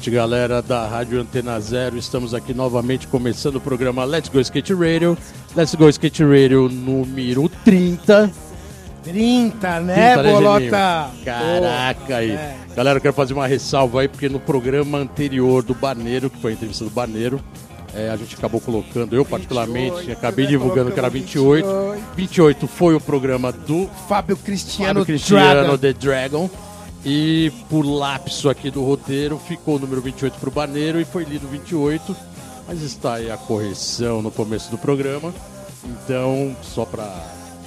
Noite, galera da Rádio Antena Zero. Estamos aqui novamente começando o programa Let's Go Skate Radio. Let's Go Skate Radio número 30. 30, né, 30, né, Bolota? Geninho? Caraca aí. É. Galera, eu quero fazer uma ressalva aí, porque no programa anterior do Barneiro, que foi a entrevista do Barneiro, é, a gente acabou colocando, eu particularmente, 28, acabei né, divulgando que era colocamos 28. 28. 28 foi o programa do Fábio Cristiano, Fábio Cristiano Dragon. The Dragon. E por lapso aqui do roteiro, ficou o número 28 para o Barneiro e foi lido 28. Mas está aí a correção no começo do programa. Então, só para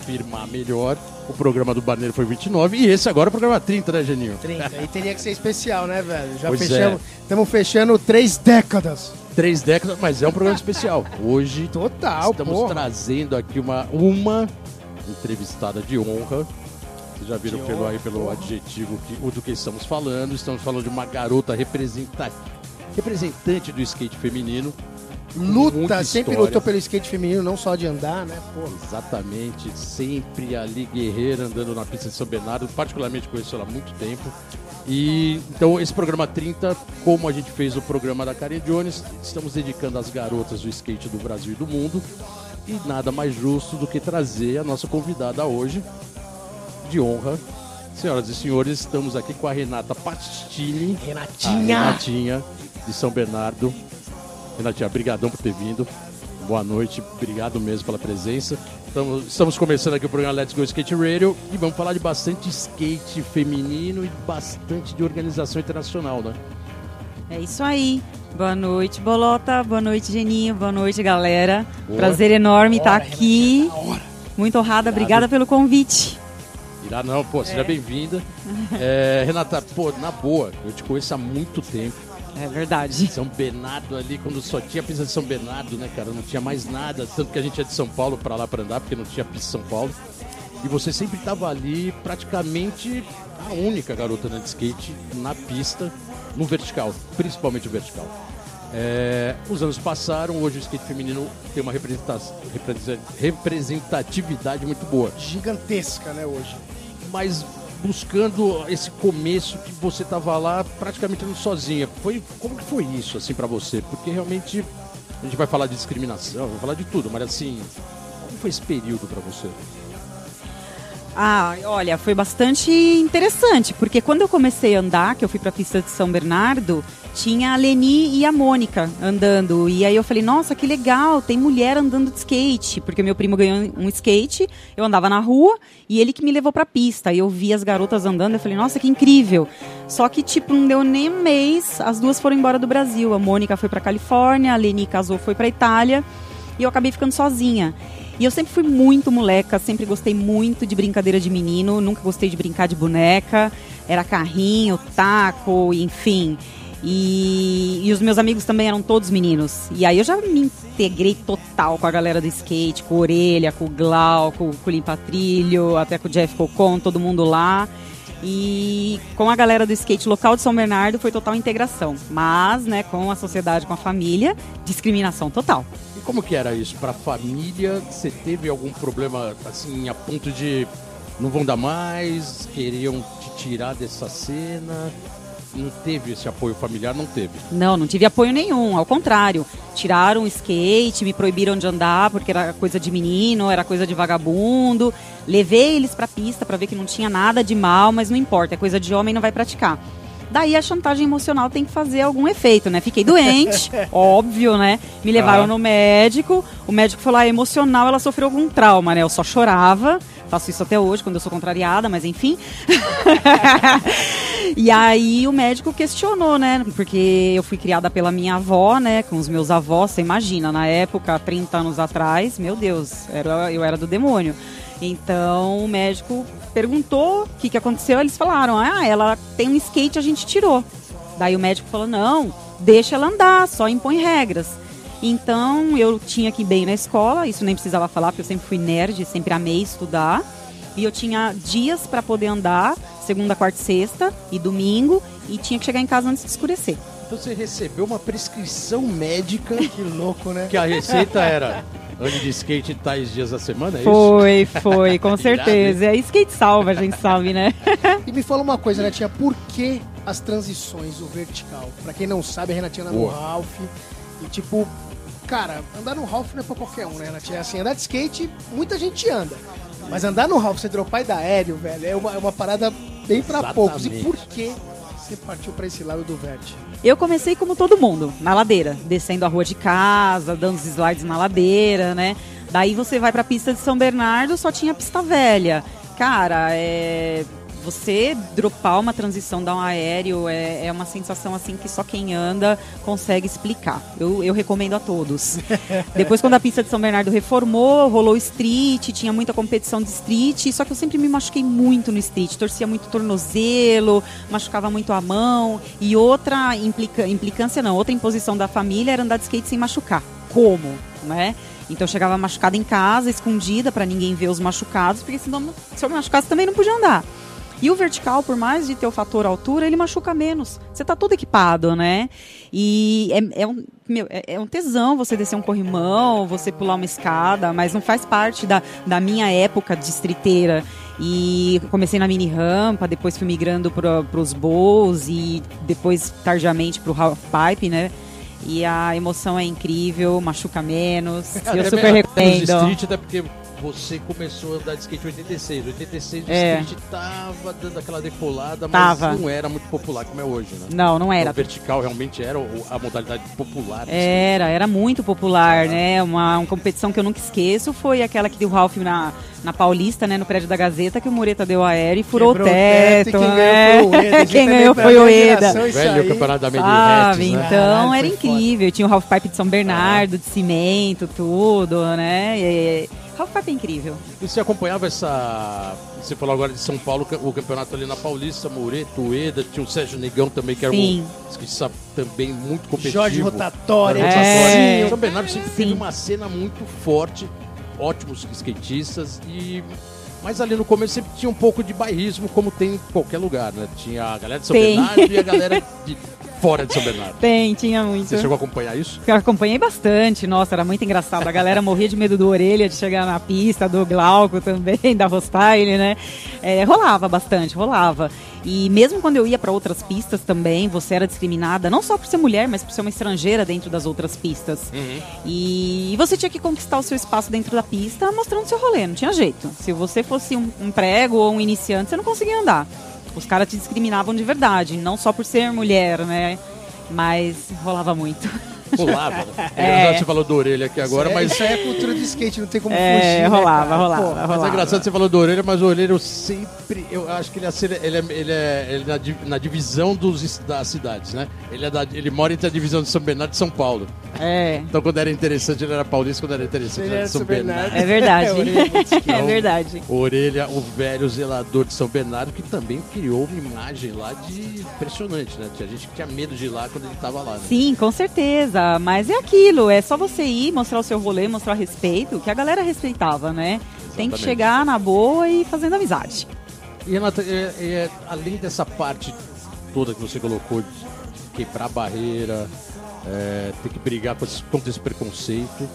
firmar melhor, o programa do Barneiro foi 29 e esse agora é o programa 30, né, Geninho? 30. E teria que ser especial, né, velho? Já Pois é. fechamos. Estamos fechando três décadas. Três décadas, mas é um programa especial. Hoje Total, estamos porra. trazendo aqui uma, uma entrevistada de honra. Vocês já viram pelo, aí pelo adjetivo que, o do que estamos falando. Estamos falando de uma garota representa, representante do skate feminino. Luta, sempre lutou pelo skate feminino, não só de andar, né? Pô. Exatamente, sempre ali guerreira andando na pista de São Bernardo, particularmente conheço ela há muito tempo. E então esse programa 30, como a gente fez o programa da Karen Jones, estamos dedicando às garotas do skate do Brasil e do mundo. E nada mais justo do que trazer a nossa convidada hoje, de honra. Senhoras e senhores, estamos aqui com a Renata Pastini, Renatinha! Renatinha de São Bernardo. Renatinha, brigadão por ter vindo. Boa noite, obrigado mesmo pela presença. Estamos, estamos começando aqui o programa Let's Go Skate Radio e vamos falar de bastante skate feminino e bastante de organização internacional, né? É isso aí. Boa noite, Bolota. Boa noite, Geninho. Boa noite, galera. Boa. Prazer enorme estar Bora, aqui. Hora. Muito honrada. Obrigada pelo convite. Irá não, pô, seja bem-vinda. É, Renata, pô, na boa, eu te conheço há muito tempo. É verdade. São Bernardo ali, quando só tinha pista de São Bernardo, né, cara? Não tinha mais nada. Tanto que a gente é de São Paulo pra lá pra andar, porque não tinha pista de São Paulo. E você sempre tava ali, praticamente a única garota né, de skate na pista, no vertical, principalmente o vertical. É, os anos passaram, hoje o skate feminino tem uma representa- representa- representatividade muito boa Gigantesca, né, hoje. Mas buscando esse começo que você tava lá praticamente sozinha. Foi como que foi isso assim para você? Porque realmente a gente vai falar de discriminação, vai falar de tudo, mas assim, como foi esse período para você? Ah, olha, foi bastante interessante, porque quando eu comecei a andar, que eu fui pra pista de São Bernardo, tinha a Leni e a Mônica andando. E aí eu falei, nossa, que legal, tem mulher andando de skate. Porque meu primo ganhou um skate, eu andava na rua e ele que me levou pra pista. E eu vi as garotas andando, eu falei, nossa, que incrível. Só que, tipo, não deu nem um mês, as duas foram embora do Brasil. A Mônica foi pra Califórnia, a Leni casou, foi pra Itália. E eu acabei ficando sozinha. E eu sempre fui muito moleca, sempre gostei muito de brincadeira de menino, nunca gostei de brincar de boneca, era carrinho, taco, enfim. E, e os meus amigos também eram todos meninos. E aí eu já me integrei total com a galera do skate, com o Orelha, com o Glauco, com o Limpa Trilho, até com o Jeff Cocon, todo mundo lá. E com a galera do skate local de São Bernardo foi total integração. Mas, né, com a sociedade, com a família, discriminação total. E como que era isso para família? Você teve algum problema assim a ponto de não vão dar mais, queriam te tirar dessa cena? Não teve esse apoio familiar, não teve. Não, não tive apoio nenhum, ao contrário. Tiraram o skate, me proibiram de andar porque era coisa de menino, era coisa de vagabundo. Levei eles pra pista pra ver que não tinha nada de mal, mas não importa, é coisa de homem, não vai praticar. Daí a chantagem emocional tem que fazer algum efeito, né? Fiquei doente, óbvio, né? Me levaram Ah. no médico, o médico falou, ah, emocional, ela sofreu algum trauma, né? Eu só chorava, faço isso até hoje, quando eu sou contrariada, mas enfim. E aí o médico questionou, né? Porque eu fui criada pela minha avó, né? Com os meus avós, você imagina, na época, 30 anos atrás, meu Deus, era, eu era do demônio. Então o médico perguntou o que, que aconteceu, eles falaram, ah, ela tem um skate, a gente tirou. Daí o médico falou, não, deixa ela andar, só impõe regras. Então eu tinha que ir bem na escola, isso nem precisava falar, porque eu sempre fui nerd, sempre amei estudar. E eu tinha dias para poder andar, segunda, quarta e sexta, e domingo, e tinha que chegar em casa antes de escurecer. Então você recebeu uma prescrição médica Que louco, né? que a receita era ande de skate tais dias da semana, é isso? Foi, foi, com certeza. É skate salva, a gente sabe, né? E me fala uma coisa, Renatinha, por que as transições, o vertical? Pra quem não sabe, a Renatinha Boa. Ralph. E tipo, cara, andar no Ralph não é pra qualquer um, né, Renatinha? Assim, andar de skate, muita gente anda. Mas andar no Ralph, você dropar e dar aéreo, velho, é uma, é uma parada bem pra Exatamente. poucos. E por que você partiu pra esse lado do vert? Eu comecei como todo mundo, na ladeira, descendo a rua de casa, dando os slides na ladeira, né? Daí você vai pra pista de São Bernardo, só tinha pista velha. Cara, é. Você dropar uma transição, um aéreo, é, é uma sensação assim que só quem anda consegue explicar. Eu, eu recomendo a todos. Depois, quando a pista de São Bernardo reformou, rolou street, tinha muita competição de street, só que eu sempre me machuquei muito no street. Torcia muito tornozelo, machucava muito a mão. E outra implica, implicância, não, outra imposição da família era andar de skate sem machucar. Como? Né? Então eu chegava machucada em casa, escondida, para ninguém ver os machucados, porque senão, se eu me machucasse também não podia andar. E o vertical, por mais de ter o fator altura, ele machuca menos. Você tá todo equipado, né? E é, é um, meu, é, é um tesão você descer um corrimão, você pular uma escada, mas não faz parte da, da minha época de estriteira. E comecei na mini rampa, depois fui migrando para os bowls e depois tardiamente para o half pipe, né? E a emoção é incrível, machuca menos. Eu Até super menos recomendo. street, até porque você começou a andar de skate em 86. 86 o É. street tava dando aquela decolada, mas Tava. não era muito popular como é hoje, né? Não, não era. O vertical realmente era o- a modalidade popular. Era, era muito popular, né? Uma, uma competição que eu nunca esqueço foi aquela que deu o Ralph na, na Paulista, né? No prédio da Gazeta, que o Mureta deu aéreo e furou Quebrou o teto. quem né? ganhou foi o Ueda. Quem ganhou foi o Eda. skate. Velho aí. campeonato da Made Sabe, Hats, né? então Caralho, era incrível. Tinha o Half Pipe de São Bernardo, de cimento, tudo, né? E, Pipe é incrível. E você acompanhava essa. Você falou agora de São Paulo, o campeonato ali na Paulista, Moreto, Ueda, tinha o Sérgio Negão também, que era Sim. um skatista também muito competitivo. Jorge Rotatória, Jorge É. Rotatória. São Bernardo sempre Sim. teve uma cena muito forte, ótimos skatistas e. Mas ali no começo sempre tinha um pouco de bairrismo, como tem em qualquer lugar, né? Tinha a galera de São Tem. Bernardo e a galera de fora de São Bernardo. Tem, tinha muito. Você chegou a acompanhar isso? Eu acompanhei bastante, nossa, era muito engraçado. A galera morria de medo do orelha, de chegar na pista, do Glauco também, da Rostyle, né? É, rolava bastante, rolava. E mesmo quando eu ia para outras pistas também, você era discriminada, não só por ser mulher, mas por ser uma estrangeira dentro das outras pistas. E você tinha que conquistar o seu espaço dentro da pista mostrando seu rolê, não tinha jeito. Se você fosse um, um prego ou um iniciante, você não conseguia andar. Os caras te discriminavam de verdade, não só por ser mulher, né? Mas rolava muito. Pulava. Né? É. Você falou da orelha aqui agora, Isso é- mas Isso aí é cultura de skate, não tem como É, fugir. né, rolava, cara? rolava, Pô, Mas rolava. é engraçado que você falou do orelha, mas o orelha eu sempre. Eu acho que ele é, ele é, ele é, ele é na, di- na divisão dos, das cidades, né? Ele, é da- ele mora entre a divisão de São Bernardo e São Paulo. É, Então quando era interessante ele era paulista, quando era interessante ele era de São São Bernardo. Bernardo. é verdade. É, esquisita. é verdade. Orelha, o velho zelador de São Bernardo, que também criou uma imagem lá de impressionante, né? Tinha gente que tinha medo de ir lá quando ele tava lá, né? Sim, com certeza. Mas é aquilo, é só você ir, mostrar o seu rolê, mostrar respeito, que a galera respeitava, né? Tem que Exatamente. chegar na boa e fazendo amizade. E Renata, é- é, além dessa parte toda que você colocou de quebrar barreira, é, ter que brigar contra esse preconceito,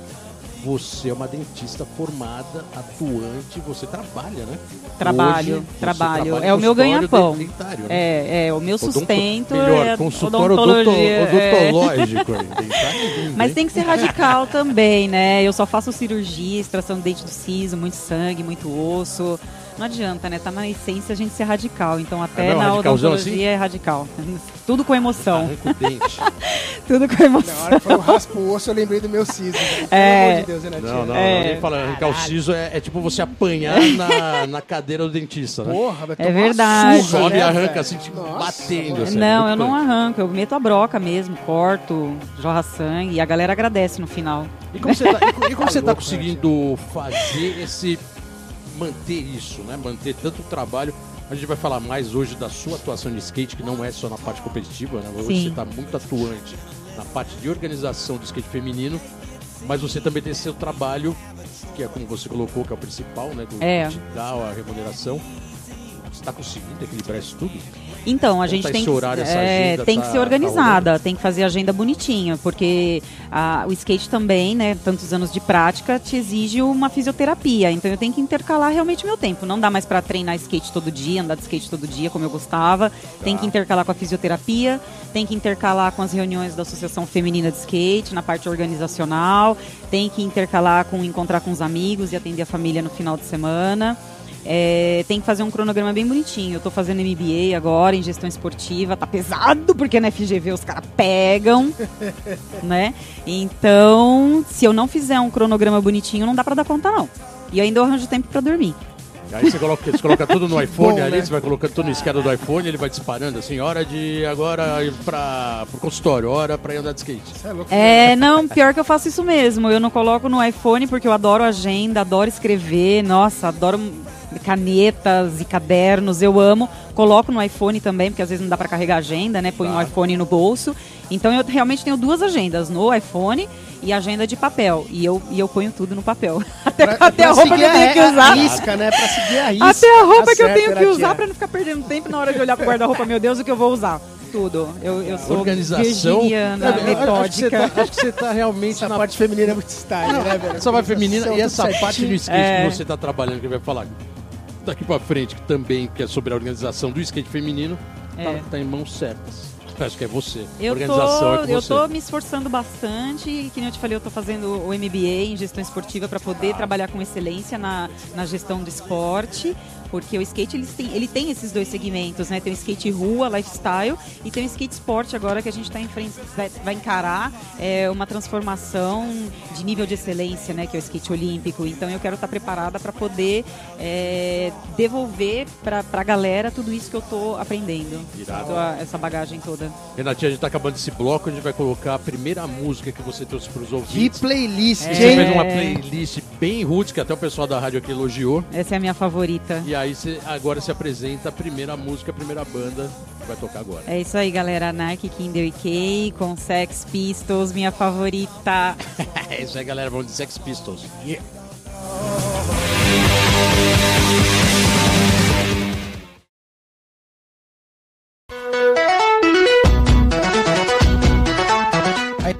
você é uma dentista formada, atuante, você trabalha, né? Trabalho, Hoje, trabalho. É o meu ganha-pão. né? É, é, o meu Odonto- sustento melhor, é consultório é. odonto- odontológico. é Mas tem que ser radical também, né? Eu só faço cirurgia, extração de dente do siso, muito sangue, muito osso. Não adianta, né? Tá na essência a gente ser radical. Então até É mesmo? na odontologia assim? é radical. Tudo com emoção. Arranca o dente. Tudo com Na emoção. hora que foi o raspa o osso, eu lembrei do meu siso. Pelo É. amor de Deus, Renatinho. Não, não, É. ninguém fala arrancar o siso é, é tipo você apanhar na, na cadeira do dentista, né? Porra, vai É verdade. surra, Sobe né, e arranca velho? assim, tipo, Nossa, batendo. assim, é Não, muito eu não arranco, eu meto a broca mesmo, corto, jorra sangue e a galera agradece no final. E como você tá, e co- como você tá conseguindo fazer esse. Manter isso, né? Manter tanto o trabalho. A gente vai falar mais hoje da sua atuação de skate, que não é só na parte competitiva, né? Hoje Sim. você está muito atuante na parte de organização do skate feminino, mas você também tem seu trabalho, que é como você colocou, que é o principal, né? Do, É. que te dá a remuneração. Você está conseguindo equilibrar isso tudo? Então, a gente tá tem, que- horário, é, tem tá- que ser tá organizada, tem que fazer agenda bonitinha, porque a- o skate também, né, tantos anos de prática, te exige uma fisioterapia. Então eu tenho que intercalar realmente meu tempo. Não dá mais para treinar skate todo dia, andar de skate todo dia, como eu gostava. Tem Tá. que intercalar com a fisioterapia, tem que intercalar com as reuniões da Associação Feminina de Skate, na parte organizacional, tem que intercalar com encontrar com os amigos e atender a família no final de semana. É, tem que fazer um cronograma bem bonitinho. Eu tô fazendo MBA agora em gestão esportiva, tá pesado porque na FGV os caras pegam, né? Então, se eu não fizer um cronograma bonitinho, não dá pra dar conta não. E ainda eu arranjo tempo pra dormir. Aí você coloca, você coloca tudo no iPhone bom, ali, né? você vai colocando tudo no esquerdo do iPhone, ele vai disparando assim, hora de agora ir pra, pro consultório, hora pra ir andar de skate. É louco. É, não, pior que eu faço isso mesmo. Eu não coloco no iPhone porque eu adoro agenda, adoro escrever, nossa, adoro canetas e cadernos, eu amo. Coloco no iPhone também, porque às vezes não dá pra carregar agenda, né? Põe o Claro. iPhone no bolso. Então eu realmente tenho duas agendas, no iPhone e agenda de papel. E eu, e eu ponho tudo no papel. Até, Pra- até pra a roupa que eu tenho que usar. A risca, né? Pra seguir a risca. Até a roupa Tá que eu certo, tenho que usar pra não ficar perdendo tempo na hora de olhar pro guarda-roupa, meu Deus, o que eu vou usar. Tudo. Eu, eu sou Organização. virginiana, Eu- eu- Acho que, você metódica. tá, acho que você tá realmente Essa na parte feminina é muito style, né, velho? essa parte feminina e essa certinho. parte do skate É. que você tá trabalhando, que vai falar daqui pra frente, que também que é sobre a organização do skate feminino, tá, É. tá em mãos certas. Acho que é você. Eu organização é tô, com eu você. tô me esforçando bastante, que nem eu te falei, eu tô fazendo o MBA em gestão esportiva para poder trabalhar com excelência na, na gestão do esporte, porque o skate ele tem, ele tem esses dois segmentos, né? Tem o skate rua, lifestyle, e tem o skate esporte agora que a gente está em frente, vai, vai encarar é, uma transformação de nível de excelência, né? Que é o skate olímpico. Então eu quero estar preparada para poder é, devolver para a galera tudo isso que eu tô aprendendo, Irado. toda essa bagagem toda. Renatinha, a gente tá acabando esse bloco, a gente vai colocar a primeira música que você trouxe pros Que ouvintes. playlist, É. Você fez uma playlist bem roots, que até o pessoal da rádio aqui elogiou. Essa é a minha favorita. E aí você, agora se apresenta a primeira música, a primeira banda que vai tocar agora. É isso aí, galera. Nike, Kinder e Kay com Sex Pistols, minha favorita. É isso aí, galera. Vamos de Sex Pistols. A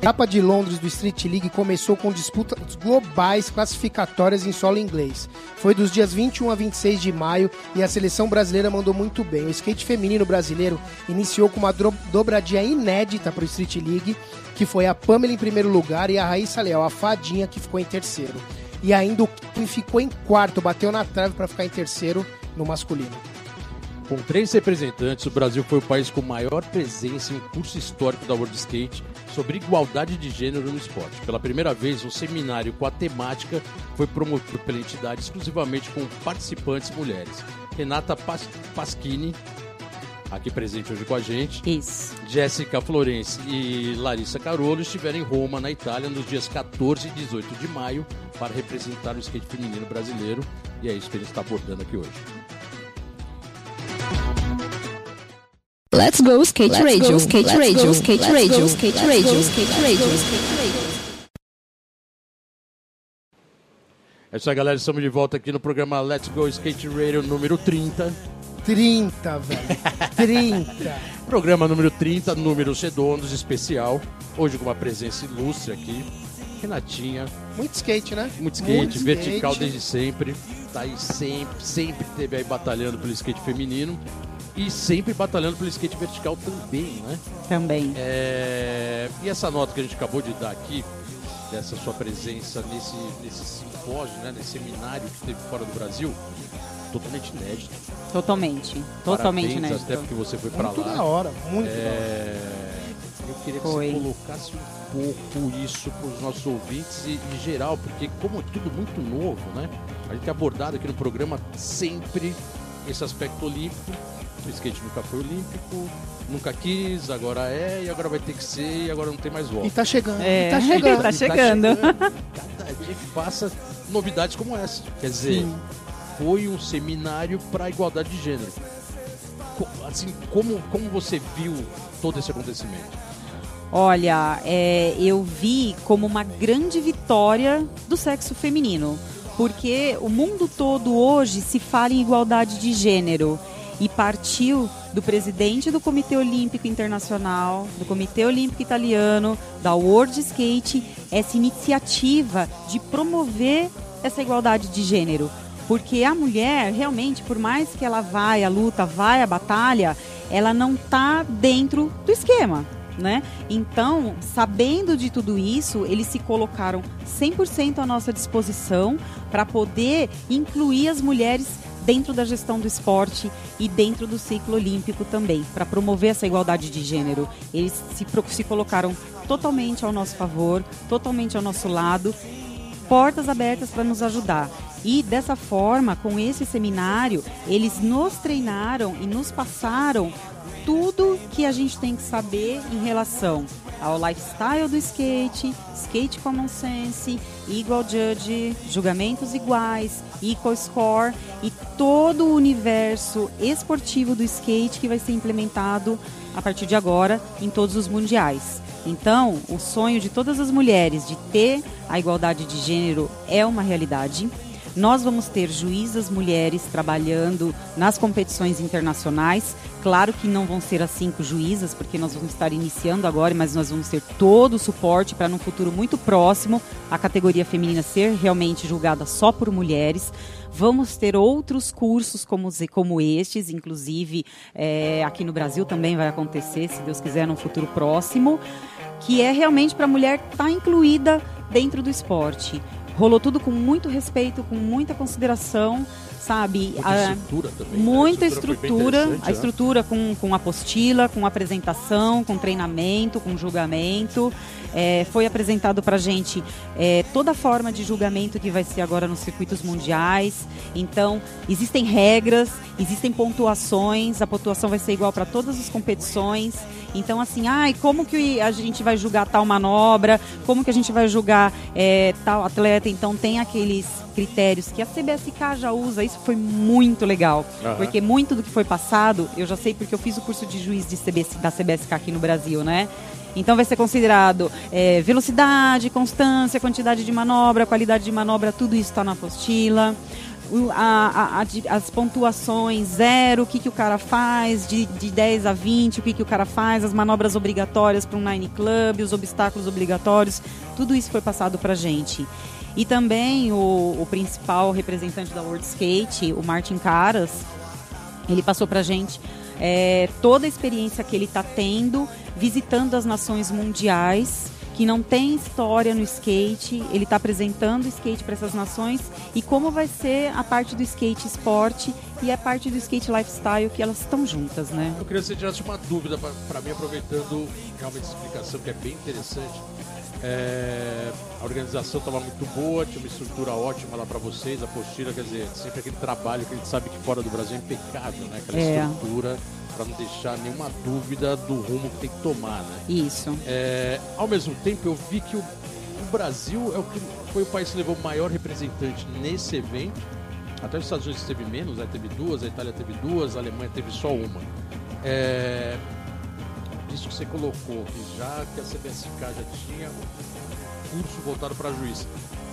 etapa de Londres do Street League começou com disputas globais classificatórias em solo inglês. Foi dos dias 21 a 26 de maio e a seleção brasileira mandou muito bem. O skate feminino brasileiro iniciou com uma dobradinha inédita para o Street League, que foi a Pamela em primeiro lugar e a Raíssa Leal, a fadinha, que ficou em terceiro. E ainda o Kim ficou em quarto, bateu na trave para ficar em terceiro no masculino. Com três representantes, o Brasil foi o país com maior presença em um curso histórico da World Skate sobre igualdade de gênero no esporte. Pela primeira vez, um seminário com a temática foi promovido pela entidade exclusivamente com participantes mulheres. Renata Pas Paschini, aqui presente hoje com a gente, Isso. Jéssica Florence e Larissa Carolo estiveram em Roma, na Itália, nos dias 14 e 18 de maio para representar o skate feminino brasileiro. E é isso que a gente está abordando aqui hoje. Let's go skate radio, skate radio, skate radio, skate radio, skate radio, skate radio. É isso aí, galera. Estamos de volta aqui no programa Let's Go Skate Radio número 30. 30, velho. 30. Programa número 30, números redondos, especial. Hoje com uma presença ilustre aqui. Renatinha, Muito skate, né? muito skate, Muito vertical skate. desde sempre. Tá aí sempre, sempre teve aí batalhando pelo skate feminino. E sempre batalhando pelo skate vertical também, né? Também. É, E essa nota que a gente acabou de dar aqui, dessa sua presença nesse, nesse simpósio, né, nesse seminário que teve fora do Brasil, totalmente inédito. Totalmente. Totalmente Parabéns, inédito. até porque você foi pra Muito lá. da hora, muito da hora. É, eu queria que Foi. você colocasse um pouco isso para os nossos ouvintes e em geral, porque como é tudo muito novo, né? A gente tem abordado aqui no programa sempre esse aspecto olímpico. O skate nunca foi olímpico, nunca quis, agora é, e agora vai ter que ser, e agora não tem mais volta. E tá chegando, É, e tá chegando. tá E chegando. Cada dia que passa, novidades como essa. Quer dizer, Sim. foi um seminário para a igualdade de gênero. Assim, como, como você viu todo esse acontecimento? Olha, é, eu vi como uma grande vitória do sexo feminino, porque o mundo todo hoje se fala em igualdade de gênero e partiu do presidente do Comitê Olímpico Internacional, do Comitê Olímpico Italiano, da World Skate, essa iniciativa de promover essa igualdade de gênero. Porque a mulher, realmente, por mais que ela vai à luta, vai à batalha, ela não está dentro do esquema. Né? Então, sabendo de tudo isso, eles se colocaram 100% à nossa disposição para poder incluir as mulheres dentro da gestão do esporte e dentro do ciclo olímpico também, para promover essa igualdade de gênero. Eles se, se colocaram totalmente ao nosso favor, totalmente ao nosso lado, portas abertas para nos ajudar. E dessa forma, com esse seminário, eles nos treinaram e nos passaram tudo que a gente tem que saber em relação ao lifestyle do skate, skate common sense, equal judge, julgamentos iguais, equal score e todo o universo esportivo do skate que vai ser implementado a partir de agora em todos os mundiais. Então, o sonho de todas as mulheres de ter a igualdade de gênero é uma realidade. Nós vamos ter juízas mulheres trabalhando nas competições internacionais. Claro que não vão ser as cinco juízas, porque nós vamos estar iniciando agora, mas nós vamos ter todo o suporte para, num futuro muito próximo, a categoria feminina ser realmente julgada só por mulheres. Vamos ter outros cursos como, como estes, inclusive é, aqui no Brasil também vai acontecer, se Deus quiser, num futuro próximo, que é realmente para a mulher estar incluída dentro do esporte. Rolou tudo com muito respeito, com muita consideração, sabe? Muita A- estrutura também. né? Muita A foi bem estrutura, interessante, a né? estrutura com, com apostila, com apresentação, com treinamento, com julgamento. É, foi apresentado para gente é, toda a forma de julgamento que vai ser agora nos circuitos mundiais. Então, existem regras, existem pontuações, a pontuação vai ser igual para todas as competições. Então, assim, ai, como que a gente vai julgar tal manobra? Como que a gente vai julgar é, tal atleta? Então, tem aqueles critérios que a CBSK já usa. Isso foi muito legal. Aham. Porque muito do que foi passado, eu já sei porque eu fiz o curso de juiz de CBS, da CBSK aqui no Brasil, né? Então vai ser considerado é, velocidade, constância, quantidade de manobra, qualidade de manobra, tudo isso está na apostila. A- a- as pontuações, zero, o que, que o cara faz, de, de 10 a 20, o que, que o cara faz, as manobras obrigatórias para um Nine Club, os obstáculos obrigatórios, tudo isso foi passado para gente. E também o, o principal representante da World Skate, o Martin Caras, ele passou pra gente é, toda a experiência que ele está tendo visitando as nações mundiais que não tem história no skate, ele está apresentando o skate para essas nações e como vai ser a parte do skate esporte e a parte do skate lifestyle que elas estão juntas, né? Eu queria que você tirasse uma dúvida para mim, aproveitando realmente essa explicação, que é bem interessante. É, a organização estava muito boa, tinha uma estrutura ótima lá para vocês, a postura, quer dizer, sempre aquele trabalho que a gente sabe que fora do Brasil é impecável, né? Aquela É. estrutura para não deixar nenhuma dúvida do rumo que tem que tomar, né? Isso. É, ao mesmo tempo, eu vi que o, o Brasil é o que foi o país que levou o maior representante nesse evento. Até os Estados Unidos teve menos, né? teve duas, a Itália teve duas, a Alemanha teve só uma. É, isso que você colocou, que já que a CBSK já tinha um curso voltado para juiz.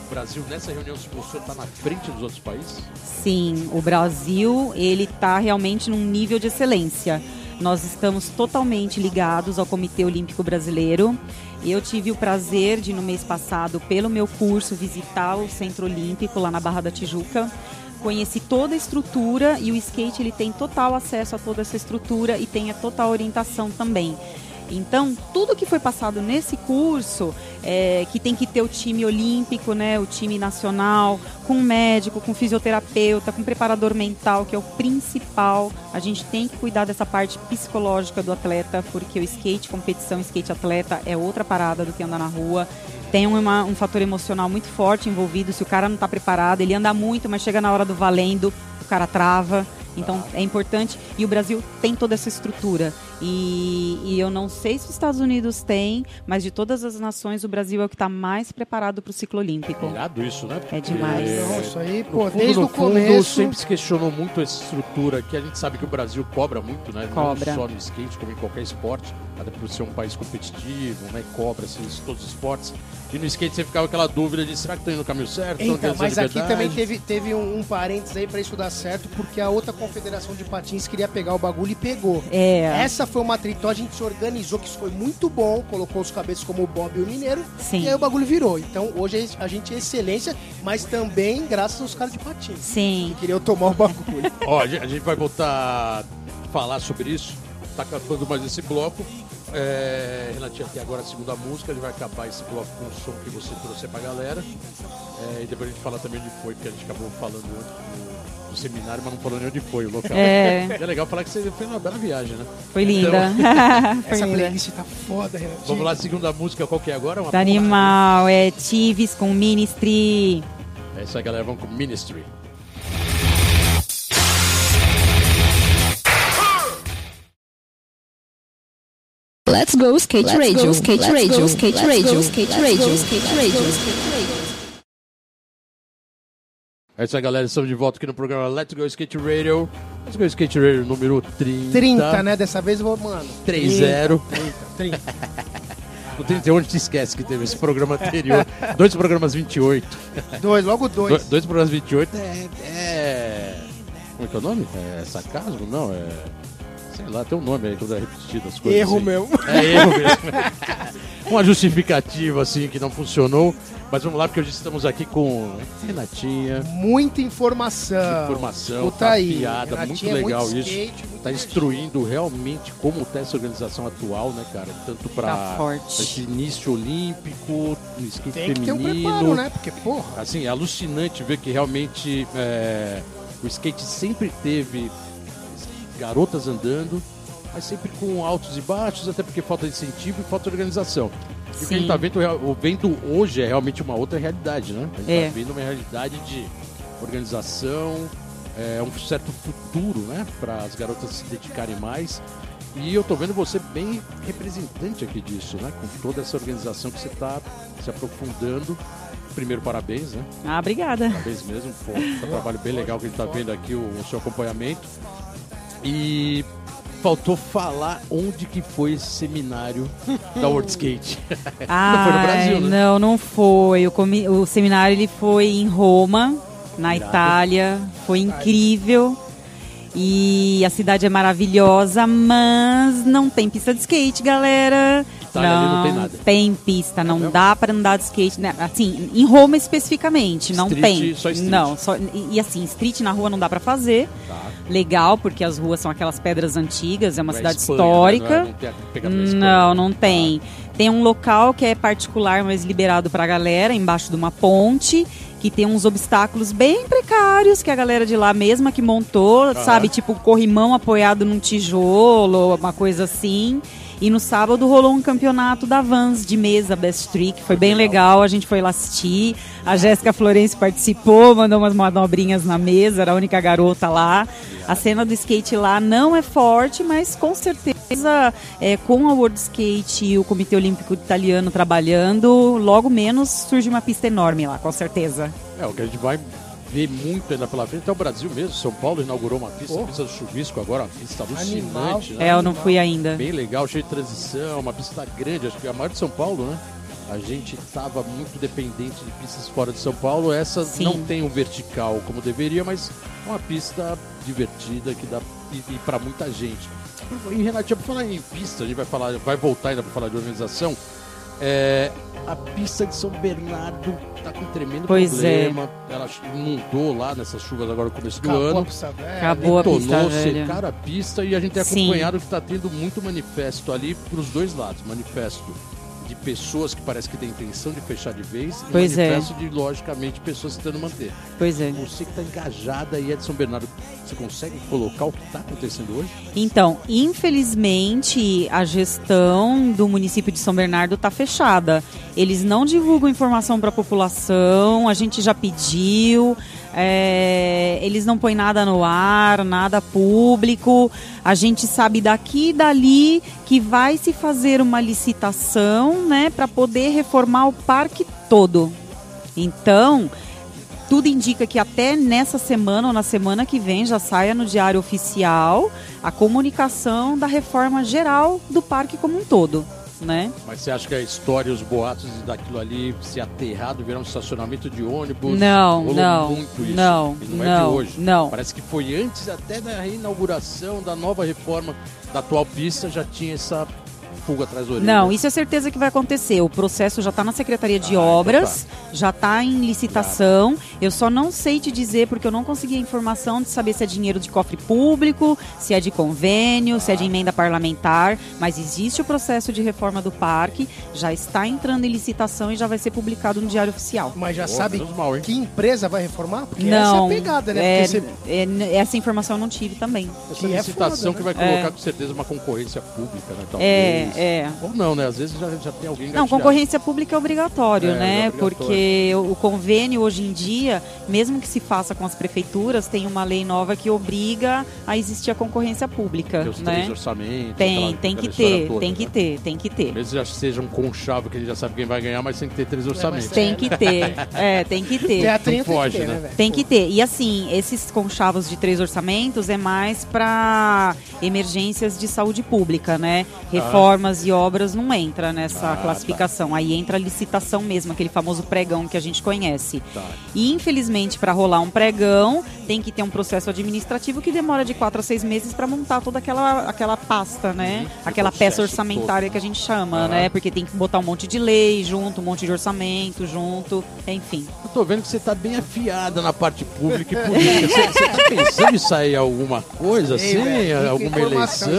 O Brasil nessa reunião se mostrou estar na frente dos outros países? Sim, o Brasil ele está realmente num nível de excelência. Nós estamos totalmente ligados ao Comitê Olímpico Brasileiro. Eu tive o prazer de, no mês passado, pelo meu curso, visitar o Centro Olímpico lá na Barra da Tijuca. Conheci toda a estrutura e o skate ele tem total acesso a toda essa estrutura e tem a total orientação também. Então, tudo que foi passado nesse curso, é, que tem que ter o time olímpico, né, o time nacional, com médico, com fisioterapeuta, com preparador mental, que é o principal. A gente tem que cuidar dessa parte psicológica do atleta, porque o skate competição, skate atleta é outra parada do que andar na rua. Tem uma, um fator emocional muito forte envolvido. Se o cara não está preparado, ele anda muito, mas chega na hora do valendo, o cara trava. Então é importante. E o Brasil tem toda essa estrutura. E, e, eu não sei se os Estados Unidos têm, mas de todas as nações, o Brasil é o que está mais preparado para o ciclo olímpico. Irado isso, né? É demais. Não, isso aí, pô, No fundo, desde no o começo. sempre se questionou muito essa estrutura que a gente sabe que o Brasil cobra muito, né? Cobra. Não só no skate, como em qualquer esporte, até por ser um país competitivo, né? Cobra esses, todos os esportes. E no skate você ficava aquela dúvida de será que tô indo no caminho certo? Então, mas aqui também teve, teve um, um parênteses aí pra isso dar certo, porque a outra confederação de patins queria pegar o bagulho e pegou. É. Essa foi uma então a gente se organizou, que isso foi muito bom, colocou os cabeças como o Bob e o Mineiro, Sim. e aí o bagulho virou. Então hoje a gente é excelência, mas também graças aos caras de patins. Sim. Que queriam tomar o bagulho. Ó, a gente, a gente vai voltar a falar sobre isso. Tá acabando mais esse bloco. É, Renatinha, até agora a segunda música. Gente vai acabar esse bloco com o som que você trouxe pra galera. É, e depois a gente fala também onde foi, porque a gente acabou falando antes do, do seminário, mas não falou nem onde foi o local. É. é legal falar que você fez uma bela viagem, né? Foi linda. Foi Essa linda. playlist tá foda, Renato. Vamos lá, a segunda música, qual que é agora? Uma Tá animal. É Tives com Ministry. É isso aí, galera. Vamos com Ministry. Let's go skate radio, skate radio, skate radio, skate radio, skate radio, skate radio. É isso aí, galera. Estamos de volta aqui no programa Let's Go Skate Radio. Let's Go Skate Radio número 30. 30, né? Dessa vez eu vou, mano. 3-0. 30, 30. O 31 a gente esquece que teve esse programa anterior. dois programas 28. Dois, logo Do, dois. dois programas 28 é, é. Como é que é o nome? É sarcasmo? Não, é. Sei lá, tem um nome aí quando é repetido as coisas. Erro assim. meu. É erro mesmo. Uma justificativa assim que não funcionou. Mas vamos lá, porque hoje estamos aqui com Renatinha. Muita informação. Informação, tá aí. piada, Renatinha muito é legal muito isso. skate, muito Tá instruindo realmente como está essa organização atual, né, cara? Tanto para Tá forte. esse início olímpico, no skate Tem que ter um feminino. preparo, né? Porque, porra. Assim, é alucinante ver que realmente é, o skate sempre teve garotas andando, mas sempre com altos e baixos, até porque falta incentivo e falta organização. E o que a gente Sim. tá vendo, hoje é realmente uma outra realidade, né? A gente É. tá vendo uma realidade de organização, é, um certo futuro, né? Para as garotas se dedicarem mais. E eu tô vendo você bem representante aqui disso, né? Com toda essa organização que você tá se aprofundando. Primeiro, parabéns, né? Ah, obrigada. Parabéns mesmo, pô, um trabalho bem legal que a gente tá vendo aqui, o, o seu acompanhamento. E faltou falar onde que foi esse seminário da World Skate. não foi no Brasil, né? Não, não foi. O, comi- o seminário ele foi em Roma, na Irado. Itália. Foi incrível. E a cidade é maravilhosa, mas não tem pista de skate, galera. Itália ali não tem nada. tem pista, não mesmo? dá pra andar de skate. né? Assim, em Roma especificamente, não Street, tem. só street. Não, só, e, assim, street na rua não dá pra fazer. Tá. Legal, porque as ruas são aquelas pedras antigas, é uma é cidade Espanha, né? histórica. Não, é- não a. Não, não tem. Tem um local que é particular, mas liberado pra galera, embaixo de uma ponte, que tem uns obstáculos bem precários, que a galera de lá mesma que montou, sabe? Tipo, corrimão apoiado num tijolo, uma coisa assim. E no sábado rolou um campeonato da Vans de mesa, Best Trick. Foi bem legal, a gente foi lá assistir. A Jéssica Florencio participou, mandou umas manobrinhas na mesa, era a única garota lá. A cena do skate lá não é forte, mas com certeza, é, com a World Skate e o Comitê Olímpico Italiano trabalhando, logo menos surge uma pista enorme lá, com certeza. É, o que a gente vai ver muito ainda pela frente é o Brasil mesmo. São Paulo inaugurou uma pista, a pista do chuvisco agora, uma pista alucinante, né? É, eu não fui ainda. Bem legal, cheio de transição, uma pista grande, acho que é a maior de São Paulo, né? A gente estava muito dependente de pistas fora de São Paulo. Essa Sim. não tem um vertical como deveria, mas é uma pista divertida que dá e, e para muita gente. E Renatinha, por falar em pista, a gente vai falar, vai voltar ainda para falar de organização. É, a pista de São Bernardo tá com um tremendo Pois problema. Ela inundou lá nessas chuvas agora no começo do Acabou a ano. pista velha. Acabou a pista Detonou, velha. secaram a pista e a gente tem Sim. acompanhado que está tendo muito manifesto ali para os dois lados. Manifesto de pessoas que parece que têm intenção de fechar de vez e Pois é. manifesto de, logicamente, pessoas tentando manter. Pois é. Você que está engajada aí é de São Bernardo, você consegue colocar o que está acontecendo hoje? Então, infelizmente, a gestão do município de São Bernardo está fechada. Eles não divulgam informação para a população, a gente já pediu, é, eles não põem nada no ar, nada público. A gente sabe daqui e dali que vai se fazer uma licitação né, para poder reformar o parque todo. Então, tudo indica que até nessa semana ou na semana que vem já saia no Diário Oficial a comunicação da reforma geral do parque como um todo, né? Mas você acha que a história, os boatos daquilo ali ser aterrado, virar um estacionamento de ônibus? Não, não, muito isso. não, E não, é não, de hoje. não. Parece que foi antes até da reinauguração da nova reforma da atual pista, já tinha essa fuga atrás da orelha. Não, isso é certeza que vai acontecer. O processo já está na Secretaria de Ah, então Obras, já está em licitação. Eu só não sei te dizer porque eu não consegui a informação de saber se é dinheiro de cofre público, se é de convênio, se é de Ah. emenda parlamentar. Mas existe o processo de reforma do parque, já está entrando em licitação e já vai ser publicado no Diário Oficial. Mas já Pô, sabe mal, que empresa vai reformar? Porque não, essa é a pegada, né? é- você- é- essa informação eu não tive também. Essa que é licitação foda, que vai né? colocar É. com certeza uma concorrência pública, né? Talvez. É, é. Ou não, né? Às vezes já, já tem alguém Não, concorrência pública é obrigatório, É, né? é obrigatório. Porque o convênio hoje em dia, mesmo que se faça com as prefeituras, tem uma lei nova que obriga a existir a concorrência pública, Tem os três né? orçamentos. Tem, aquela- tem que aquela história ter, toda, tem que né? ter, tem que ter. Mesmo já seja um conchavo que a gente já sabe quem vai ganhar, mas tem que ter três orçamentos. Tem que ter, é, tem que ter. Teatrinho tem que foge, ter, né? né? Tem que ter. E assim, esses conchavos de três orçamentos é mais para emergências de saúde pública, né? Reformas e obras não entra nessa Ah, classificação. Aí entra a licitação mesmo, aquele famoso pregão que a gente conhece. Tá. E infelizmente, para rolar um pregão, tem que ter um processo administrativo que demora de quatro a seis meses para montar toda aquela, aquela pasta, né? Uhum, aquela peça orçamentária que a gente chama, Ah. né? Porque tem que botar um monte de lei junto, um monte de orçamento junto, enfim. Eu tô vendo que você tá bem afiada na parte pública e política. Você, você tá pensando em sair alguma coisa assim? Ei, alguma eleição?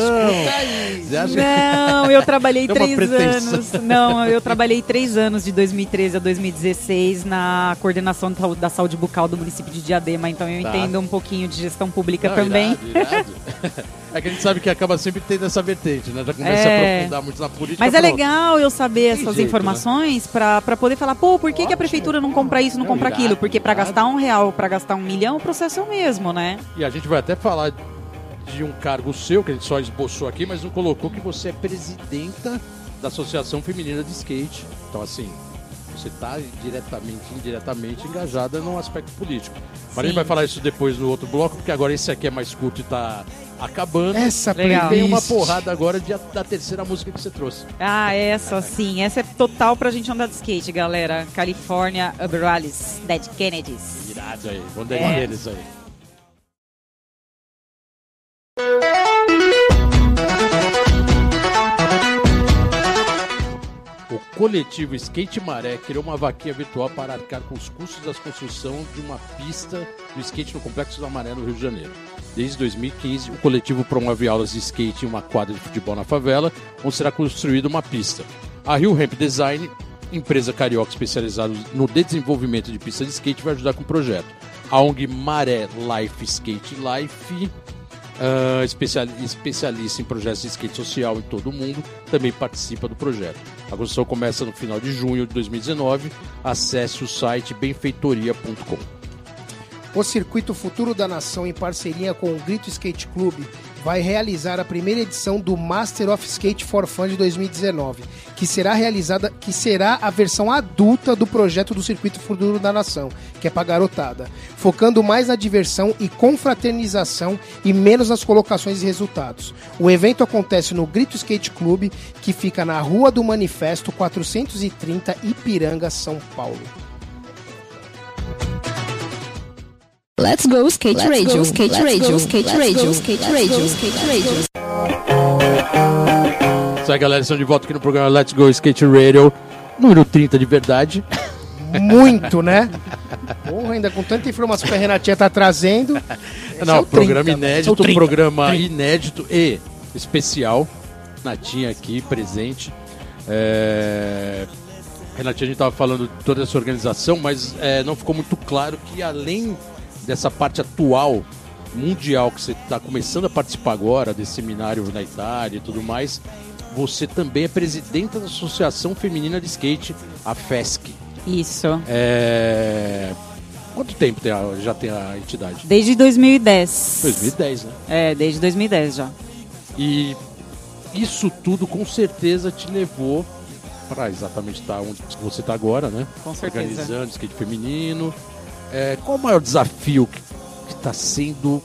Não, eu trabalhei Tem uma três anos. Não, eu trabalhei três anos de 2013 a 2016 na coordenação da saúde- bucal do município de Diadema, então eu Tá. entendo um pouquinho de gestão pública Não, também. irado, irado. É que a gente sabe que acaba sempre tendo essa vertente, né? Já começa a É. aprofundar muito na política. Mas é pronto. legal eu saber Tem essas jeito, né? informações pra para poder falar, pô, por que, que a prefeitura não compra isso, não Não, compra irado, aquilo? Porque pra irado. gastar um real, pra gastar um milhão, o processo é o mesmo, né? E a gente vai até falar de um cargo seu, que a gente só esboçou aqui, mas não colocou que você é presidenta da Associação Feminina de Skate. Então, assim, você está diretamente, indiretamente engajada no aspecto político. Mas a gente vai falar isso depois no outro bloco, porque agora esse aqui é mais curto e tá acabando. Essa Legal. Tem uma playlist. porrada agora de, da terceira música que você trouxe. Ah, essa sim, essa é total pra gente andar de skate, galera. California Uberales, Dead Kennedys. Irado aí, vamos É. eles aí. Coletivo Skate Maré criou uma vaquinha virtual para arcar com os custos da construção de uma pista do skate no Complexo da Maré, no Rio de Janeiro. Desde 2015, o coletivo promove aulas de skate em uma quadra de futebol na favela, onde será construída uma pista. A Rio Ramp Design, empresa carioca especializada no desenvolvimento de pistas de skate, vai ajudar com o projeto. A ONG Maré Life Skate Life ah, especial- especialista em projetos de skate social em todo o mundo, também participa do projeto. A construção começa no final de junho de 2019. Acesse o site benfeitoria.com. O Circuito Futuro da Nação, em parceria com o Grito Skate Clube, vai realizar a primeira edição do Master of Skate for Fun de 2019, que será realizada, que será a versão adulta do projeto do Circuito Futuro da Nação, que é para garotada, focando mais na diversão e confraternização e menos nas colocações e resultados. O evento acontece no Grito Skate Clube, que fica na Rua do Manifesto 430, Ipiranga, São Paulo. Let's go skate radio, skate radio, skate radio, skate radio, skate radio. Aí, galera. Estamos de volta aqui no programa Let's Go Skate Radio. Número 30 de verdade. Muito, né? Porra, ainda com tanta informação que a Renatinha tá trazendo. Não, é o programa 30, inédito, o 30, programa 30. inédito e especial. Natinha aqui presente. É... Renatinha, a gente tava falando de toda essa organização, mas é, não ficou muito claro que além dessa parte atual mundial que você está começando a participar agora, desse seminário na Itália e tudo mais, você também é presidenta da Associação Feminina de Skate, a FESC. Isso. É... Quanto tempo tem a- já tem a entidade? Desde 2010. 2010, né? É, desde 2010 já. E isso tudo com certeza te levou para exatamente estar onde você está agora, né? Com certeza. Organizando skate feminino. É, qual o maior desafio que está sendo,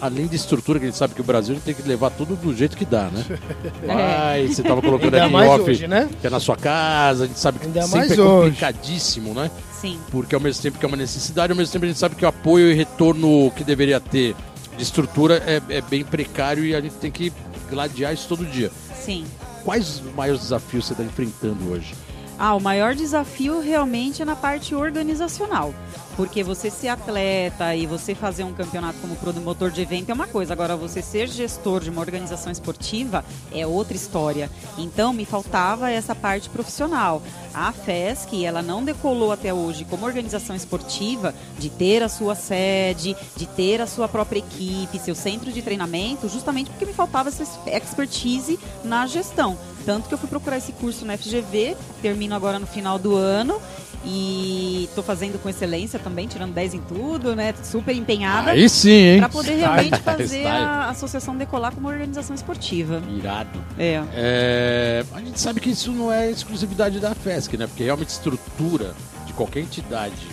além da estrutura, que a gente sabe que o Brasil tem que levar tudo do jeito que dá, né? Vai, você estava colocando aqui em off, hoje, né? que é na sua casa, a gente sabe que Ainda sempre é hoje. complicadíssimo, né? Sim. porque ao mesmo tempo que é uma necessidade, ao mesmo tempo a gente sabe que o apoio e retorno que deveria ter de estrutura é, é bem precário e a gente tem que gladiar isso todo dia. Sim. Quais os maiores desafios você está enfrentando hoje? Ah, o maior desafio realmente é na parte organizacional. Porque você ser atleta e você fazer um campeonato como promotor de evento é uma coisa, agora você ser gestor de uma organização esportiva é outra história. Então me faltava essa parte profissional. A FESC, ela não decolou até hoje como organização esportiva de ter a sua sede, de ter a sua própria equipe, seu centro de treinamento, justamente porque me faltava essa expertise na gestão. Tanto que eu fui procurar esse curso na FGV, termino agora no final do ano e estou fazendo com excelência também, tirando 10 em tudo, né? Super empenhada. Aí sim, hein? Para poder realmente fazer Style. a associação decolar como organização esportiva. Irado. É. É, a gente sabe que isso não é exclusividade da FESC, né? Porque realmente estrutura de qualquer entidade,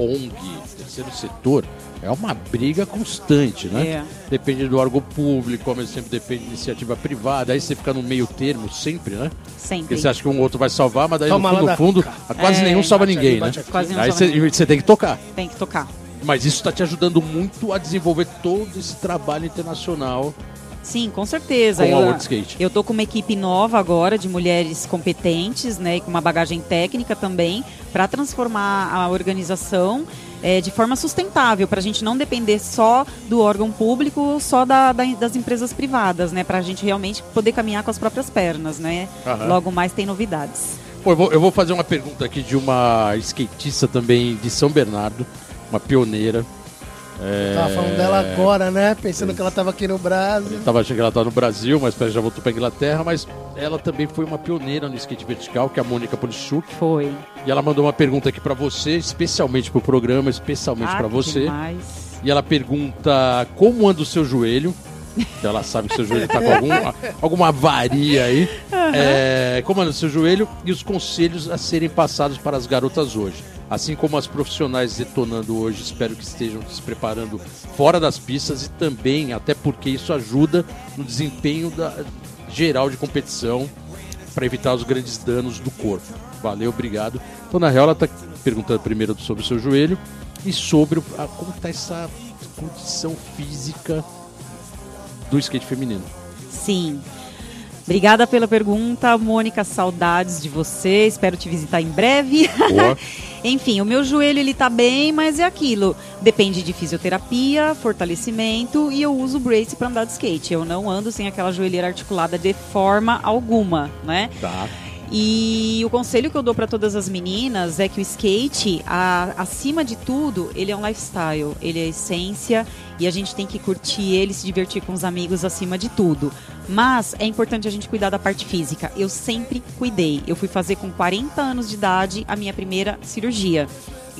ONG, terceiro setor, é uma briga constante, né? É. Depende do órgão público, ao mesmo tempo depende de iniciativa privada, aí você fica no meio termo sempre, né? Sempre. Porque você acha que um outro vai salvar, mas daí Toma no fundo, fundo, quase É, nenhum salva ninguém, ali, né? Quase nenhum Aí salva você, você tem que tocar. Tem que tocar. Mas isso está te ajudando muito a desenvolver todo esse trabalho internacional Sim, com certeza. com a Eu- World Skate. Eu tô com uma equipe nova agora de mulheres competentes, né, e com uma bagagem técnica também, para transformar a organização eh, de forma sustentável, para a gente não depender só do órgão público, só da- da- das empresas privadas, né, para a gente realmente poder caminhar com as próprias pernas, né. Aham. Logo mais tem novidades. Pô, eu, vou, eu vou fazer uma pergunta aqui de uma skatista também de São Bernardo, uma pioneira. É, Tava falando dela agora, né? Pensando que ela tava aqui no Brasil. Eu tava achando que ela estava no Brasil, mas parece que já voltou para Inglaterra, mas ela também foi uma pioneira no skate vertical, que é a Mônica Polichuk. Foi. E ela mandou uma pergunta aqui para você, especialmente pro programa, especialmente Ah, para você. demais. E ela pergunta como anda o seu joelho. Então ela sabe que seu joelho tá com algum, alguma avaria aí. É, como anda o seu joelho e os conselhos a serem passados para as garotas hoje. Assim como as profissionais detonando hoje, espero que estejam se preparando fora das pistas e também, até porque isso ajuda no desempenho da, geral de competição para evitar os grandes danos do corpo. Valeu, obrigado. Então, na real, ela está perguntando primeiro sobre o seu joelho e sobre a- como está essa condição física do skate feminino. Sim. Obrigada pela pergunta, Mônica. Saudades de você. Espero te visitar em breve. Enfim, o meu joelho ele tá bem, mas é aquilo. Depende de fisioterapia, fortalecimento e eu uso brace para andar de skate. Eu não ando sem aquela joelheira articulada de forma alguma, né? Tá. E o conselho que eu dou para todas as meninas é que o skate, a- acima de tudo, ele é um lifestyle, ele é essência e a gente tem que curtir ele, se divertir com os amigos acima de tudo. Mas é importante a gente cuidar da parte física. Eu sempre cuidei. Eu fui fazer com 40 anos de idade a minha primeira cirurgia.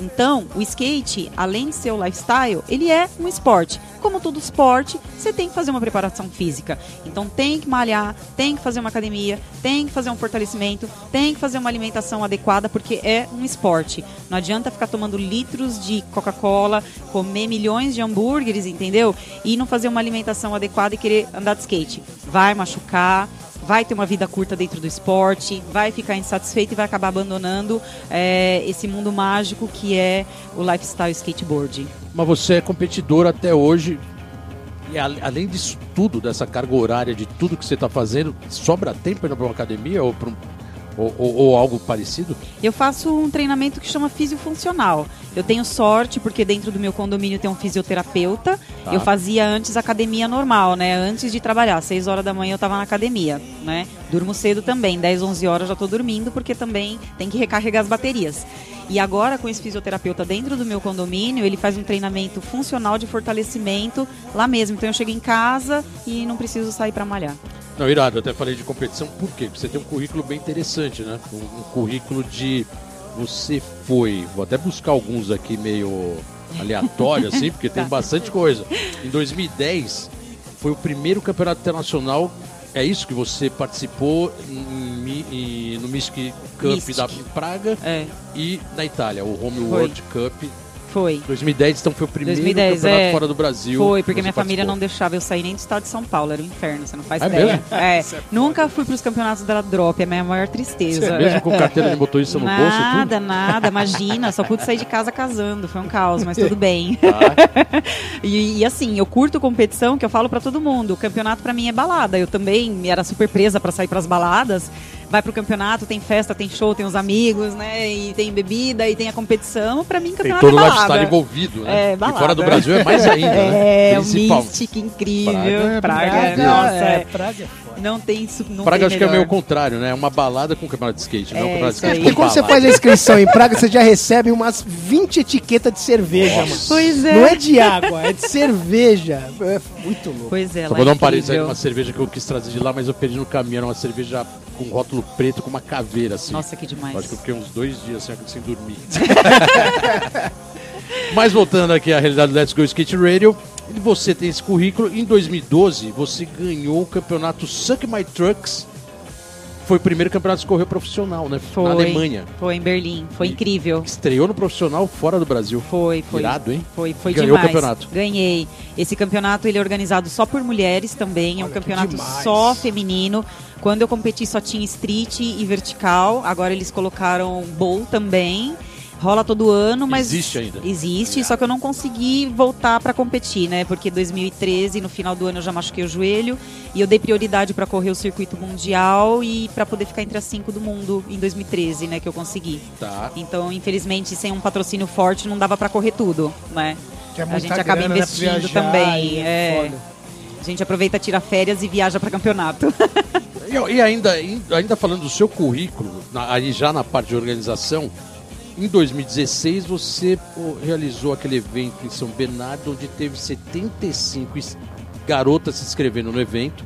Então, o skate, além de ser o lifestyle, ele é um esporte. Como todo esporte, você tem que fazer uma preparação física. Então, tem que malhar, tem que fazer uma academia, tem que fazer um fortalecimento, tem que fazer uma alimentação adequada, porque é um esporte. Não adianta ficar tomando litros de Coca-Cola, comer milhões de hambúrgueres, entendeu? E não fazer uma alimentação adequada e querer andar de skate. Vai machucar, vai ter uma vida curta dentro do esporte, vai ficar insatisfeito e vai acabar abandonando é, esse mundo mágico que é o lifestyle skateboard. Mas você é competidor até hoje. E além disso tudo, dessa carga horária de tudo que você está fazendo, sobra tempo para uma academia ou para Ou, ou- ou algo parecido? Eu faço um treinamento que chama fisiofuncional. Eu tenho sorte porque dentro do meu condomínio tem um fisioterapeuta. Tá. Eu fazia antes academia normal, né? Antes de trabalhar, 6 horas da manhã eu tava na academia, né? Durmo cedo também, 10, 11 horas já tô dormindo porque também tem que recarregar as baterias. E agora com esse fisioterapeuta dentro do meu condomínio, ele faz um treinamento funcional de fortalecimento lá mesmo. Então eu chego em casa e não preciso sair para malhar. Não, irado, eu até falei de competição, por quê? Porque você tem um currículo bem interessante, né? Um, um currículo de. Você foi. Vou até buscar alguns aqui meio aleatório, assim, porque tem bastante coisa. Em 2010, foi o primeiro campeonato internacional. É isso que você participou em em- no Mystic Cup Mystic. da Praga É, e na Itália, o Home Foi. World Cup. Foi. 2010, então foi o primeiro 2010, campeonato é. fora do Brasil. Foi, que porque minha família participou. não deixava eu sair nem do estado de São Paulo, era um inferno, você não faz É ideia. mesmo? É, nunca fui para os campeonatos da Drop, é a minha maior tristeza. Você mesmo com carteira de motorista no bolso e tudo? Nada, nada, imagina, só pude sair de casa casando, foi um caos, mas tudo bem. Tá. E, e assim, eu curto competição, que eu falo pra todo mundo, o campeonato pra mim é balada. Eu também era super presa pra sair pras baladas. Vai pro campeonato, tem festa, tem show, tem os amigos, né? E tem bebida e tem a competição. Pra mim, Tem campeonato todo é balada. lifestyle envolvido, né? É, e balada. fora do Brasil é mais ainda, né? É, o. Mystic incrível. Praga Praga, é nossa, é, é. Praga é foda. Não tem isso. Não Praga tem acho que é melhor. meio contrário, né? É uma balada com campeonato de skate, não é um É, campeonato de skate aí. com E quando você faz a inscrição em Praga, você já recebe umas 20 etiquetas de cerveja, mano. Pois é. Não é de água, é de cerveja. É muito louco. Pois é, Só vou dar é um parênteses aí, uma cerveja que eu quis trazer de lá, mas eu perdi no caminho. Era uma cerveja com rótulo preto, com uma caveira, assim. Nossa, que demais. Acho que eu fiquei uns dois dias assim, sem dormir. Mas voltando aqui à realidade do Let's Go Skate Radio, você tem esse currículo. Em 2012, você ganhou o campeonato Suck My Trucks. Foi o primeiro campeonato de correr profissional, né? Foi. Na Alemanha. Foi em Berlim. Foi E- incrível. Estreou no profissional fora do Brasil. Foi, foi. Irado, hein? Foi, foi Ganhou o demais. campeonato. Ganhei. Esse campeonato ele é organizado só por mulheres também. é um Olha, que campeonato só feminino. Quando eu competi só tinha street e vertical. Agora eles colocaram bowl também. Rola todo ano, mas Existe ainda? Existe, só que eu não consegui voltar pra competir, né? Porque 2013, no final do ano, eu já machuquei o joelho e eu dei prioridade pra correr o circuito mundial e pra poder ficar entre as cinco do mundo em 2013, né? Que eu consegui. Tá. Então, infelizmente, sem um patrocínio forte, não dava pra correr tudo, né? Que é a gente acaba grana, né, investindo viajar também. É. foda. A gente aproveita, tira férias e viaja pra campeonato. E, e ainda, ainda falando do seu currículo, na- aí já na parte de organização, em 2016 você realizou aquele evento em São Bernardo onde teve 75 es- garotas se inscrevendo no evento,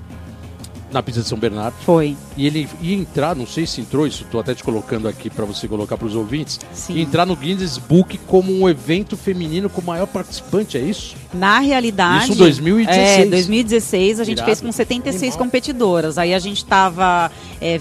na pista de São Bernardo. Foi. E ele ia entrar, não sei se entrou, isso estou até te colocando aqui para você colocar para os ouvintes, Sim. entrar no Guinness Book como um evento feminino com o maior participante, é isso? Na realidade. Isso em 2016. É, 2016 a gente Irado. fez com 76 competidoras. Aí a gente estava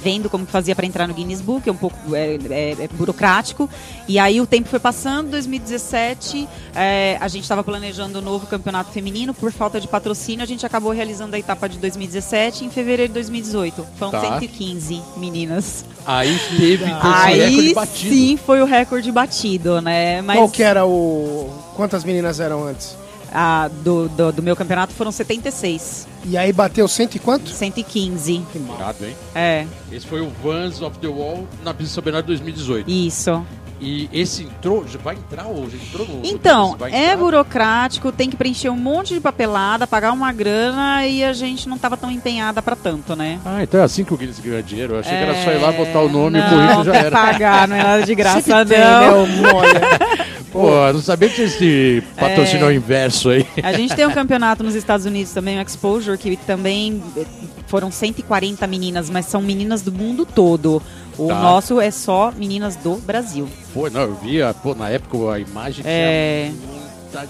vendo como que fazia para entrar no Guinness Book, é um pouco é, é, é burocrático. E aí o tempo foi passando, 2017 é, a gente estava planejando o novo campeonato feminino. Por falta de patrocínio, a gente acabou realizando a etapa de 2017 em fevereiro de 2018. Foram Tá. 115 meninas. Aí teve aí recorde batido. sim foi o recorde batido, né? Mas Qual que era o... Quantas meninas eram antes? a, do, do, do meu campeonato foram 76. E aí bateu cento e quanto? 115. Irado, hein? É, Esse foi o Vans of the Wall na pista São Bernardo 2018. isso. E esse entrou, vai entrar já entrou no. Então, é burocrático, tem que preencher um monte de papelada, pagar uma grana e a gente não tava tão empenhada pra tanto, né? Ah, então é assim que o Guinness ganha dinheiro. Eu achei que era só ir lá É, botar o nome e o não, currículo já era. pagar, não é nada de graça, Sempre tem, não. né, Olha. Pô, não sabia que tinha esse patrocínio ao inverso aí. A gente tem um campeonato nos Estados Unidos também, o Exposure, que também eh, foram 140 meninas, mas são meninas do mundo todo. O Tá. nosso é só meninas do Brasil. Pô, não, eu vi, pô, na época a imagem É.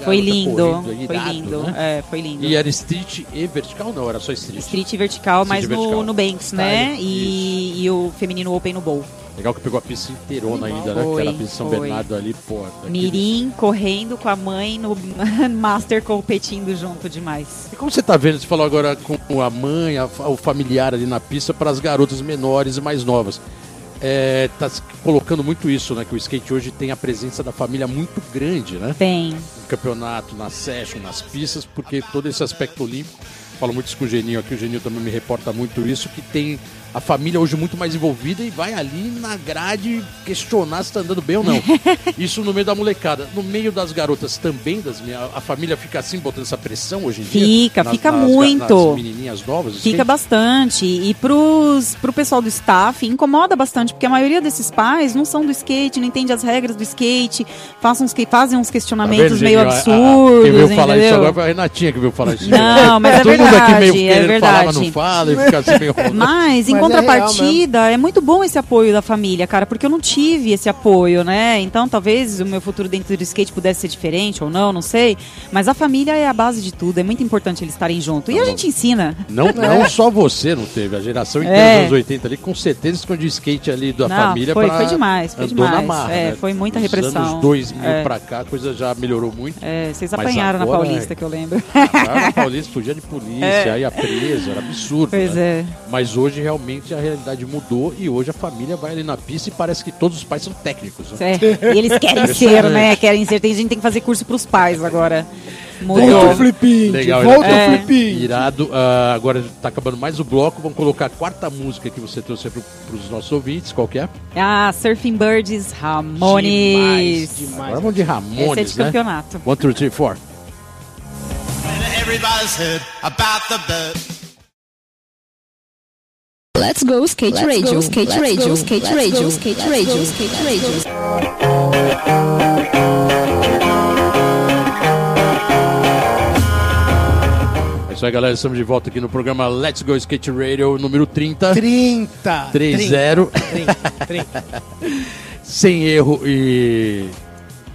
Foi lindo, correndo, foi irado, lindo. né? É, foi lindo. E era street e vertical? Não, era só street. Street vertical, mas Street no, vertical. no Banks, né? Style, E, e o feminino Open no Bowl. Legal que pegou a pista inteirona ainda, né? Que Foi, era a pista de São foi. Bernardo ali, pô. daquele- Mirim correndo com a mãe no Master competindo junto demais. E como você tá vendo, você falou agora com a mãe, a o familiar ali na pista para as garotas menores e mais novas. É, tá colocando muito isso, né? Que o skate hoje tem a presença da família muito grande, né? Tem. No campeonato, na session, nas pistas, porque todo esse aspecto olímpico, falo muito isso com o Geninho aqui, o Geninho também me reporta muito isso, que tem a família hoje muito mais envolvida e vai ali na grade questionar se está andando bem ou não. Isso no meio da molecada. No meio das garotas também, das minha, a família fica assim, botando essa pressão hoje em fica, dia? Fica, fica muito. Nas menininhas novas? Fica skate? bastante. E pros, pro pessoal do staff, incomoda bastante, porque a maioria desses pais não são do skate, não entende as regras do skate, fazem uns, fazem uns questionamentos tá meio absurdos. Quem veio falar isso agora foi a Renatinha que veio falar isso. Não, mas é Todo verdade. Mundo aqui meio é verdade. falar, mas não fala e fica assim meio Mas, em contrapartida, é, é, muito bom esse apoio da família, cara, porque eu não tive esse apoio, né? Então talvez o meu futuro dentro do skate pudesse ser diferente ou não, não sei. Mas a família é a base de tudo, é muito importante eles estarem juntos. E a gente ensina. Não, não só você não teve, a geração inteira é. dos anos 80 ali, com certeza escondia skate ali da não, família foi, foi demais, foi demais. Marra, é, né? foi muita Dos repressão. anos 2000 é. pra cá, a coisa já melhorou muito. É, vocês apanharam agora, na Paulista, que eu lembro. na Paulista, fugia de polícia, é. aí a preso, era absurdo. Pois né? é. Mas hoje realmente a realidade mudou e hoje a família vai ali na pista e parece que todos os pais são técnicos. Né? É. E eles querem ser, né? Querem ser. Tem gente que tem que fazer curso pros pais agora. Mudou. Volta o flipinho. Legal, volta é. o flipinho. Irado. Uh, agora tá acabando mais o bloco. Vamos colocar a quarta música que você trouxe para os nossos ouvintes. Qual que é? Ah, Surfing Birds Ramones. Demais, demais. Agora vamos de Ramones, Esse é de né? campeonato. One, two, three, four. Let's go skate Let's radio, go. skate Let's radio, go. skate Let's radio, go. skate Let's radio, go. skate radio. isso aí, galera. Estamos de volta aqui no programa Let's Go Skate Radio, número 30. 30! 30. 30, 30. Sem erro e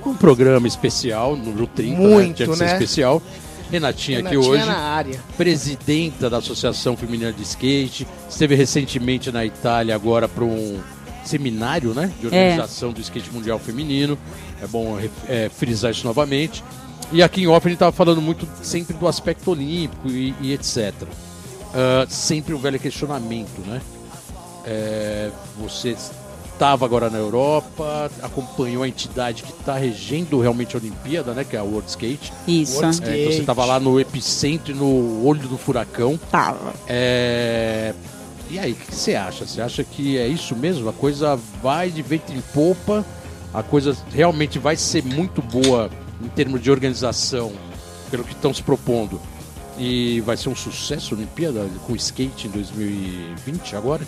um programa especial, número 30, né? Muito, né? Tinha que ser né? especial. Renatinha, Renatinha aqui hoje, na área. presidenta da Associação Feminina de Skate, esteve recentemente na Itália agora para um seminário né, de organização é. do skate mundial feminino. É bom é, frisar isso novamente. E aqui em off a gente estava falando muito sempre do aspecto olímpico e, e etc. Uh, sempre o velho questionamento, né? É, você estava agora na Europa, acompanhou a entidade que está regendo realmente a Olimpíada, né? Que é a World Skate. Isso. World Skate. É, então você estava lá no epicentro e no olho do furacão. Tava. É, e aí, o que você acha? Você acha que é isso mesmo? A coisa vai de vento em popa? A coisa realmente vai ser muito boa em termos de organização, pelo que estão se propondo. E vai ser um sucesso a Olimpíada com skate em 2020 agora?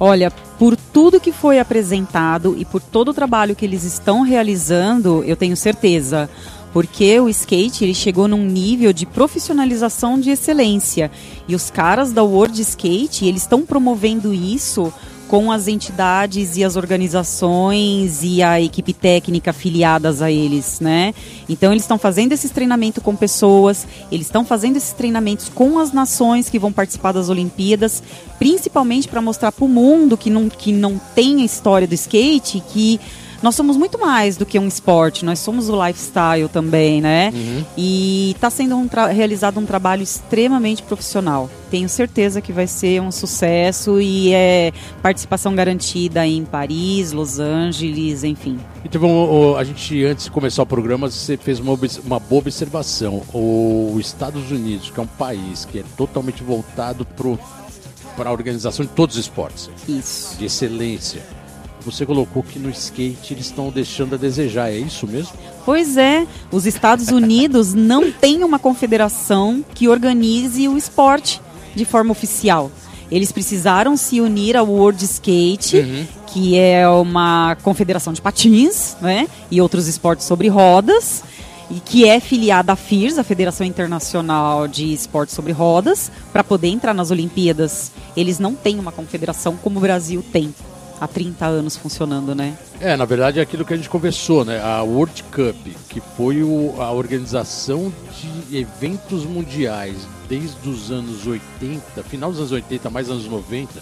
Olha, por tudo que foi apresentado e por todo o trabalho que eles estão realizando, eu tenho certeza. Porque o skate ele chegou num nível de profissionalização de excelência. E os caras da World Skate, eles estão promovendo isso com as entidades e as organizações e a equipe técnica afiliadas a eles, né? Então eles estão fazendo esses treinamentos com pessoas, eles estão fazendo esses treinamentos com as nações que vão participar das Olimpíadas, principalmente para mostrar para o mundo que não, que não tem a história do skate, que nós somos muito mais do que um esporte, nós somos o lifestyle também, né? Uhum. E está sendo um realizado um trabalho extremamente profissional. Tenho certeza que vai ser um sucesso e é participação garantida em Paris, Los Angeles, enfim. Então, a gente, antes de começar o programa, você fez uma, uma boa observação. O Estados Unidos, que é um país que é totalmente voltado para a organização de todos os esportes. Isso. De excelência você colocou que no skate eles estão deixando a desejar, é isso mesmo? Pois é, os Estados Unidos não têm uma confederação que organize o esporte de forma oficial. Eles precisaram se unir ao World Skate, uhum. que é uma confederação de patins, né, e outros esportes sobre rodas e que é filiada à FIRS, a Federação Internacional de Esportes sobre Rodas, para poder entrar nas Olimpíadas. Eles não têm uma confederação como o Brasil tem há 30 anos funcionando, né? É, na verdade é aquilo que a gente conversou, né? A World Cup, que foi o, a organização de eventos mundiais desde os anos 80, final dos anos 80, mais anos 90,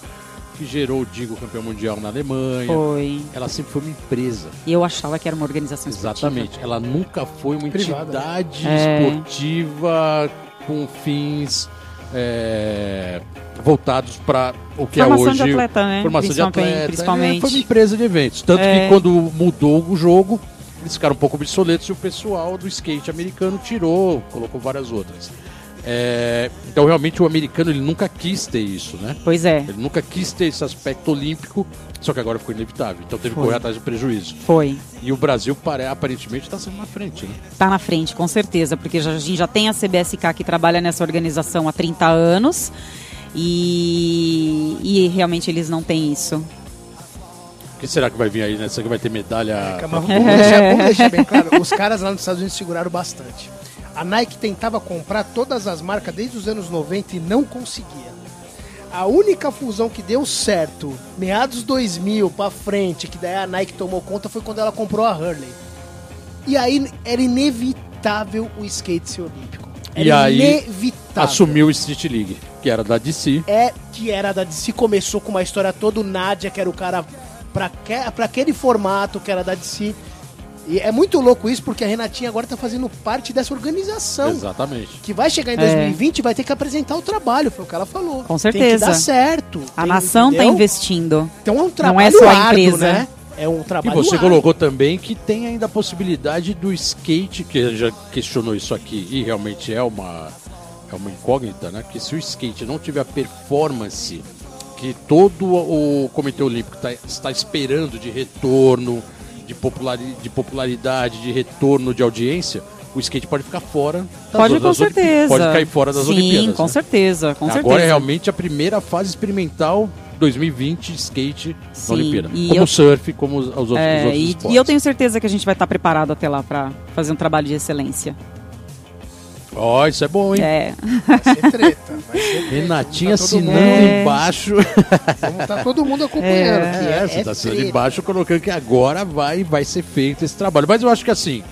que gerou, digo, campeão mundial na Alemanha. Foi. Ela sempre foi uma empresa. E eu achava que era uma organização Exatamente. Esportiva. Ela nunca foi uma Privada. entidade É. esportiva com fins é, voltados para o que Formação é hoje de atleta, né? formação de atleta. principalmente. É, foi uma empresa de eventos. Tanto É. que quando mudou o jogo, eles ficaram um pouco obsoletos e o pessoal do skate americano tirou, colocou várias outras. É, então, realmente, o americano ele nunca quis ter isso, né? Pois é, Ele nunca quis ter esse aspecto olímpico, só que agora ficou inevitável. Então teve que Foi. correr atrás do prejuízo. foi. E o Brasil, pare- aparentemente, está sendo na frente, né? Tá na frente, com certeza, porque a gente já tem a CBSK que trabalha nessa organização há 30 anos e, e realmente eles não têm isso. O que será que vai vir aí, né? Será que vai ter medalha? Calma, vamos, deixar, vamos deixar bem claro. Os caras lá nos Estados Unidos seguraram bastante. A Nike tentava comprar todas as marcas desde os anos 90 e não conseguia. A única fusão que deu certo, meados 2000 pra frente, que daí a Nike tomou conta, foi quando ela comprou a Hurley. E aí era inevitável o skate ser olímpico. Era E aí, inevitável. Assumiu o Street League, que era da DC. É que era da DC, começou com uma história toda, o Nadia, que era o cara pra aquele formato que era da DC. E é muito louco isso, porque a Renatinha agora tá fazendo parte dessa organização. Exatamente. Que vai chegar em É. 2020 e vai ter que apresentar o trabalho, foi o que ela falou. Com Tem que certeza. dar certo. A tem- nação tá entendeu? investindo. Então é um Não trabalho é só a árduo, empresa. né? É um E trabalho você árduo. colocou também que tem ainda a possibilidade do skate, que a gente já questionou isso aqui, e realmente é uma, é uma incógnita, né? Que se o skate não tiver a performance que todo o Comitê Olímpico tá- está esperando de retorno, de, populari- de popularidade, de retorno de audiência, o skate pode ficar fora das Pode, das com Olimpí- certeza. Pode cair fora das Sim, Olimpíadas. com né? certeza, com Agora certeza. é realmente a primeira fase experimental 2020 skate Sim, na Olimpíada. e Como eu- o surf, como os, os outros, É, os outros e, esportes. e eu tenho certeza que a gente vai estar preparado até lá para fazer um trabalho de excelência. Ó, isso é bom, hein? É, Vai ser treta. Vai ser treta. Renatinha tá assinando mundo- É. embaixo. Vamos tá todo mundo acompanhando. É. que É, é, você tá assinando embaixo colocando que agora vai, vai ser feito esse trabalho. Mas eu acho que assim,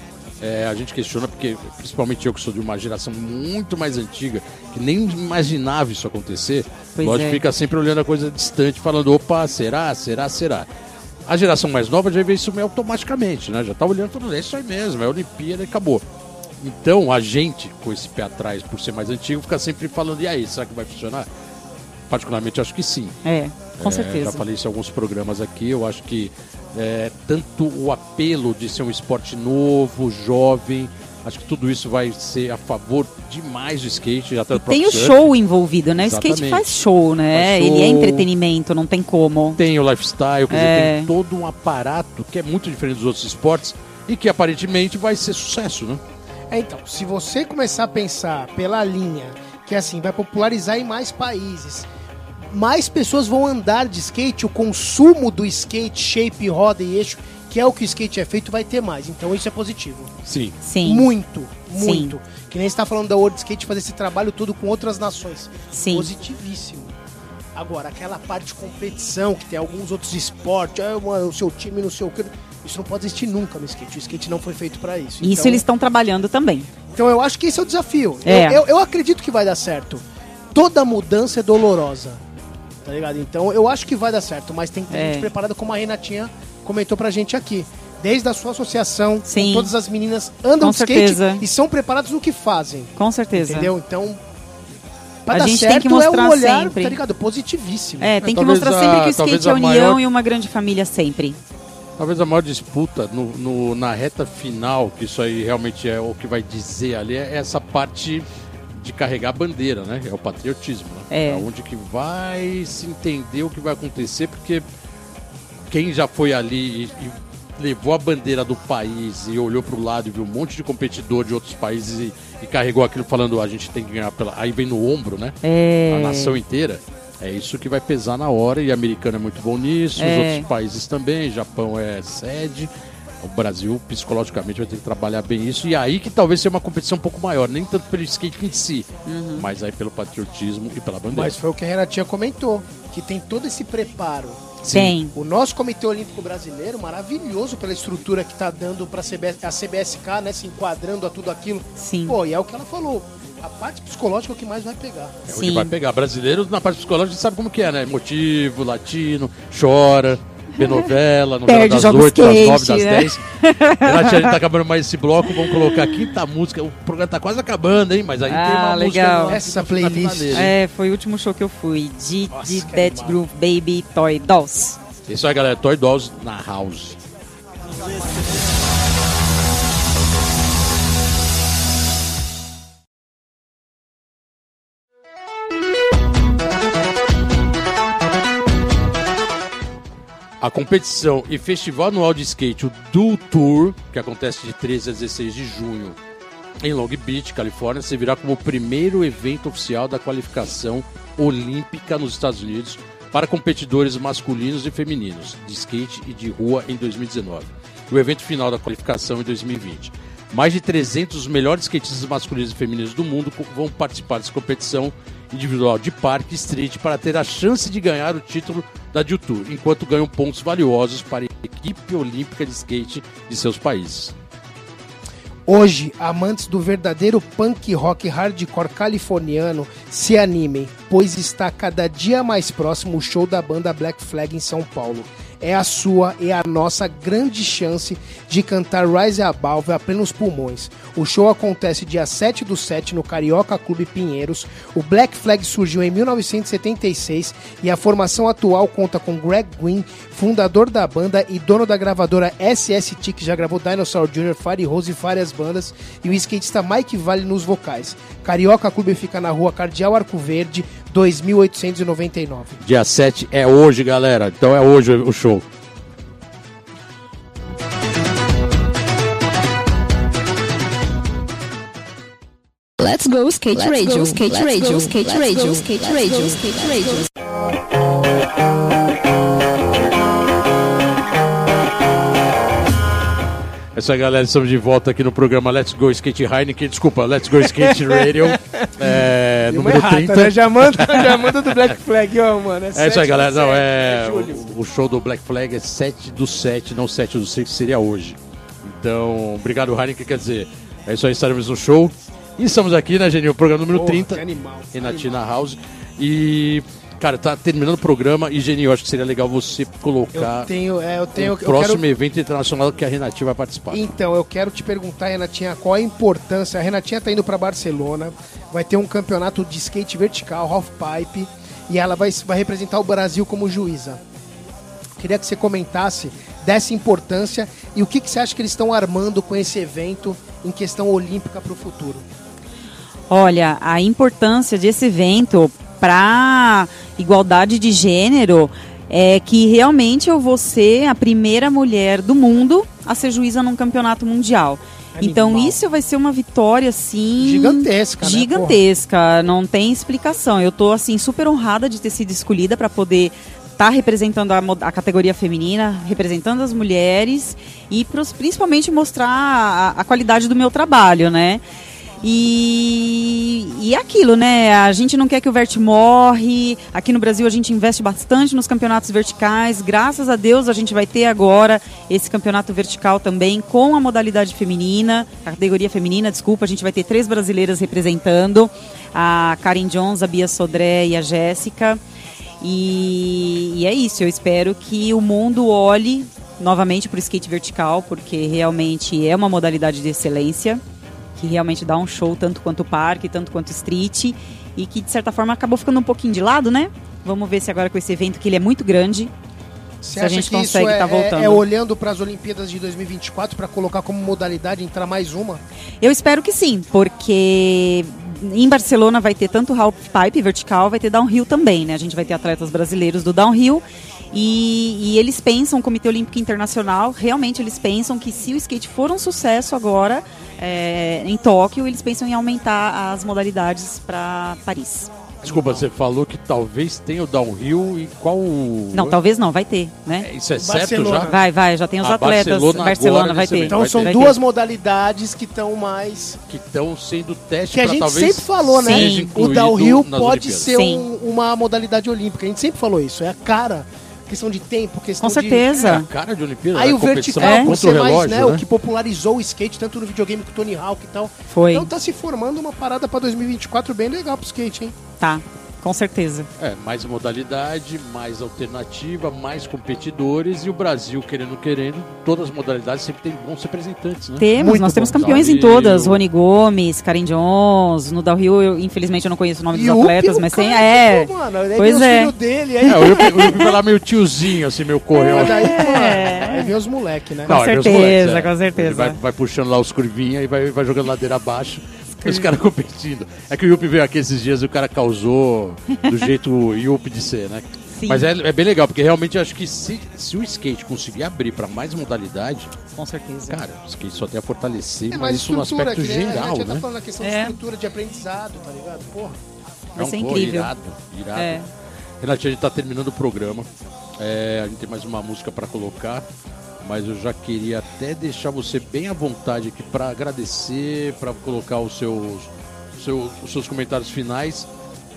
é, a gente questiona porque, principalmente eu que sou de uma geração muito mais antiga, que nem imaginava isso acontecer, Pois lógico, é. fica sempre olhando a coisa distante, falando, opa, será, será, será. A geração mais nova já vê isso meio automaticamente, né? Já tá olhando falando, é isso aí mesmo, é Olimpíada e acabou. Então, a gente, com esse pé atrás, por ser mais antigo, fica sempre falando, e aí, será que vai funcionar? Particularmente, acho que sim. é, com É, certeza. Já falei isso em alguns programas aqui. Eu acho que é, tanto o apelo de ser um esporte novo, jovem, acho que tudo isso vai ser a favor demais do skate. Até do próprio tem o show envolvido, né? O skate Exatamente. faz show, né? Faz Ele é show. entretenimento, não tem como. Tem o lifestyle, quer É. dizer, tem todo um aparato que é muito diferente dos outros esportes e que aparentemente vai ser sucesso, né? É, então, se você começar a pensar pela linha que assim vai popularizar em mais países, mais pessoas vão andar de skate, o consumo do skate, shape, roda e eixo, que é o que o skate é feito, vai ter mais. Então isso é positivo. Sim. Sim. Muito, Sim. muito. Que nem está falando da World Skate fazer esse trabalho todo com outras nações. Sim. Positivíssimo. Agora, aquela parte de competição que tem alguns outros esportes, ah, o seu time não sei o que. Isso não pode existir nunca no skate. O skate não foi feito para isso. Isso Então- eles estão trabalhando também. então eu acho que esse é o desafio. É. Eu, eu, eu acredito que vai dar certo. Toda mudança é dolorosa. Tá ligado? Então eu acho que vai dar certo, mas tem que ter É. gente preparada, como a Renatinha comentou pra gente aqui. Desde a sua associação, Sim. todas as meninas andam Com de skate certeza. e são preparadas no que fazem. Com certeza. Entendeu? Então. Pra A dar gente tem certo que é um mostrar olhar, sempre. tá ligado? Positivíssimo. É, tem que talvez mostrar a- sempre que o skate é a união maior- e uma grande família sempre. Talvez a maior disputa no, no- na reta final, que isso aí realmente é o que vai dizer ali, é essa parte de carregar a bandeira, né? É o patriotismo, né? É. onde que vai se entender o que vai acontecer, porque quem já foi ali e, e levou a bandeira do país e olhou para o lado e viu um monte de competidor de outros países e, e carregou aquilo falando a gente tem que ganhar pela... Aí vem no ombro, né? É. a nação inteira. É isso que vai pesar na hora e o americano é muito bom nisso, os É. outros países também, Japão é sede. O Brasil, psicologicamente, vai ter que trabalhar bem isso. E aí que talvez seja uma competição um pouco maior, nem tanto pelo skate em si, Uhum. mas aí pelo patriotismo e pela bandeira. Mas foi o que a Renatinha comentou, que tem todo esse preparo. Tem. O nosso Comitê Olímpico Brasileiro, maravilhoso pela estrutura que tá dando para a CBSK, né, se enquadrando a tudo aquilo. Sim. Pô, e é o que ela falou. A parte psicológica é o que mais vai pegar. É o Sim. que vai pegar. Brasileiros, na parte psicológica, a gente sabe como que é, né? Motivo, latino, chora, vê novela, novela Perde, das joga 8, das skate, 9, das né? 10. Renato, a gente tá acabando mais esse bloco, vamos colocar a quinta música. O programa tá quase acabando, hein? Mas aí tem Ah, uma legal. música... Essa na playlist. É, foi o último show que eu fui. De, Nossa, de animal. Groove Baby Toy Dolls. Isso aí, galera. Toy Dolls na House. A competição e festival anual de skate, o Dual Tour, que acontece de 13 a 16 de junho em Long Beach, Califórnia, servirá como o primeiro evento oficial da qualificação olímpica nos Estados Unidos para competidores masculinos e femininos de skate e de rua em 2019. O evento final da qualificação em 2020. Mais de 300 dos melhores skatistas masculinos e femininos do mundo vão participar dessa competição individual de parque street para ter a chance de ganhar o título da Tour, enquanto ganham pontos valiosos para a equipe olímpica de skate de seus países. Hoje, amantes do verdadeiro punk rock hardcore californiano se animem, pois está cada dia mais próximo o show da banda Black Flag em São Paulo é a sua e a nossa grande chance de cantar Rise Above a plenos pulmões. O show acontece dia 7 do 7 no Carioca Clube Pinheiros. O Black Flag surgiu em 1976 e a formação atual conta com Greg Green, fundador da banda e dono da gravadora SST, que já gravou Dinosaur Jr., Fire Rose e várias bandas, e o skatista Mike Vale nos vocais. Carioca Clube fica na rua Cardeal Arco Verde, 2899. Dia 7 é hoje, galera. Então é hoje o show. Let's go skate Let's radio, go. skate Let's radio, go. skate Let's radio, go. skate Let's radio, skate radio. É isso aí, galera. Estamos de volta aqui no programa Let's Go Skate Heineken. Desculpa, Let's Go Skate Radio. é, número errata, 30. Né? Já, manda, já manda do Black Flag, ó, mano. É, é isso aí, galera. Não, é, o, o, show do Black Flag é 7 do 7, não 7 do 6, que seria hoje. Então, obrigado, Heineken. Quer dizer, é isso aí, estaremos no show. E estamos aqui, né, Genil? Programa número Porra, 30. Animal, e na Tina House. E Cara, tá terminando o programa e, Geni, eu acho que seria legal você colocar eu tenho, é, eu tenho, o próximo quero... evento internacional que a Renatinha vai participar. Então, eu quero te perguntar, Renatinha, qual a importância. A Renatinha tá indo para Barcelona, vai ter um campeonato de skate vertical, half pipe, e ela vai, vai representar o Brasil como juíza. Queria que você comentasse dessa importância e o que, que você acha que eles estão armando com esse evento em questão olímpica para o futuro. Olha, a importância desse evento para igualdade de gênero é que realmente eu vou ser a primeira mulher do mundo a ser juíza num campeonato mundial. Animal. Então isso vai ser uma vitória assim gigantesca, né, gigantesca, né, não tem explicação. Eu tô assim super honrada de ter sido escolhida para poder estar tá representando a, a, categoria feminina, representando as mulheres e pros, principalmente mostrar a, a qualidade do meu trabalho, né? E, e aquilo, né? A gente não quer que o Vert morre. Aqui no Brasil a gente investe bastante nos campeonatos verticais. Graças a Deus a gente vai ter agora esse campeonato vertical também com a modalidade feminina, a categoria feminina, desculpa, a gente vai ter três brasileiras representando, a Karen Jones, a Bia Sodré e a Jéssica. E, e é isso, eu espero que o mundo olhe novamente para o skate vertical, porque realmente é uma modalidade de excelência que realmente dá um show tanto quanto parque, tanto quanto street, e que de certa forma acabou ficando um pouquinho de lado, né? Vamos ver se agora com esse evento, que ele é muito grande, Você se a gente consegue estar é, tá voltando. É, é olhando para as Olimpíadas de 2024 para colocar como modalidade entrar mais uma? Eu espero que sim, porque em Barcelona vai ter tanto half pipe vertical, vai ter downhill também, né? A gente vai ter atletas brasileiros do downhill e, e, eles pensam, o Comitê Olímpico Internacional, realmente eles pensam que se o skate for um sucesso agora, é, em Tóquio, eles pensam em aumentar as modalidades para Paris. Desculpa, você falou que talvez tenha o downhill e qual. Não, talvez não, vai ter, né? É, isso é certo já? Vai, vai, já tem os a atletas. Barcelona, Barcelona vai ter. Então vai são ter. duas modalidades que estão mais. Que estão sendo teste Que a gente talvez sempre falou, né? O downhill pode ser um, uma modalidade olímpica. A gente sempre falou isso. É a cara questão de tempo, questão Com certeza. De... É a cara de Olimpíada. Aí o vertical, é. você mais, relógio, né, né, o que popularizou o skate, tanto no videogame com o Tony Hawk e tal. Foi. Então tá se formando uma parada pra 2024 bem legal pro skate, hein? Tá. Com certeza. É, mais modalidade, mais alternativa, mais competidores e o Brasil, querendo querendo, todas as modalidades sempre tem bons representantes, né? Temos, Muito nós temos campeões em todas. Rony Gomes, Karen Jones, no Downhill, eu, infelizmente eu não conheço o nome dos atletas, mas tem. É. Tipo, mano, pois é. Dele, aí. É, o Yupi, vai lá meio tiozinho, assim, meu correu. É, daí, é. aí vem os moleques, né? Com não, certeza, moleques, é. com certeza. Vai, vai, puxando lá os curvinhos e vai, vai jogando ladeira abaixo. Os caras competindo. É que o Yuppie veio aqui esses dias e o cara causou do jeito Yuppie de ser, né? Sim. Mas é, é bem legal, porque realmente eu acho que se, se o skate conseguir abrir para mais modalidade, Com certeza. cara, o skate só tem a fortalecer, É mas isso no estrutura aspecto aqui, né? A geral, gente já tá né? falando a questão de É. estrutura de aprendizado, tá ligado? Porra. Vai ser pô, incrível. Irado, irado. É. Renatinha, a gente tá terminando o programa. É, a gente tem mais uma música para colocar, mas eu já queria até deixar você bem à vontade aqui para agradecer, para colocar os seus, seu- os seus comentários finais.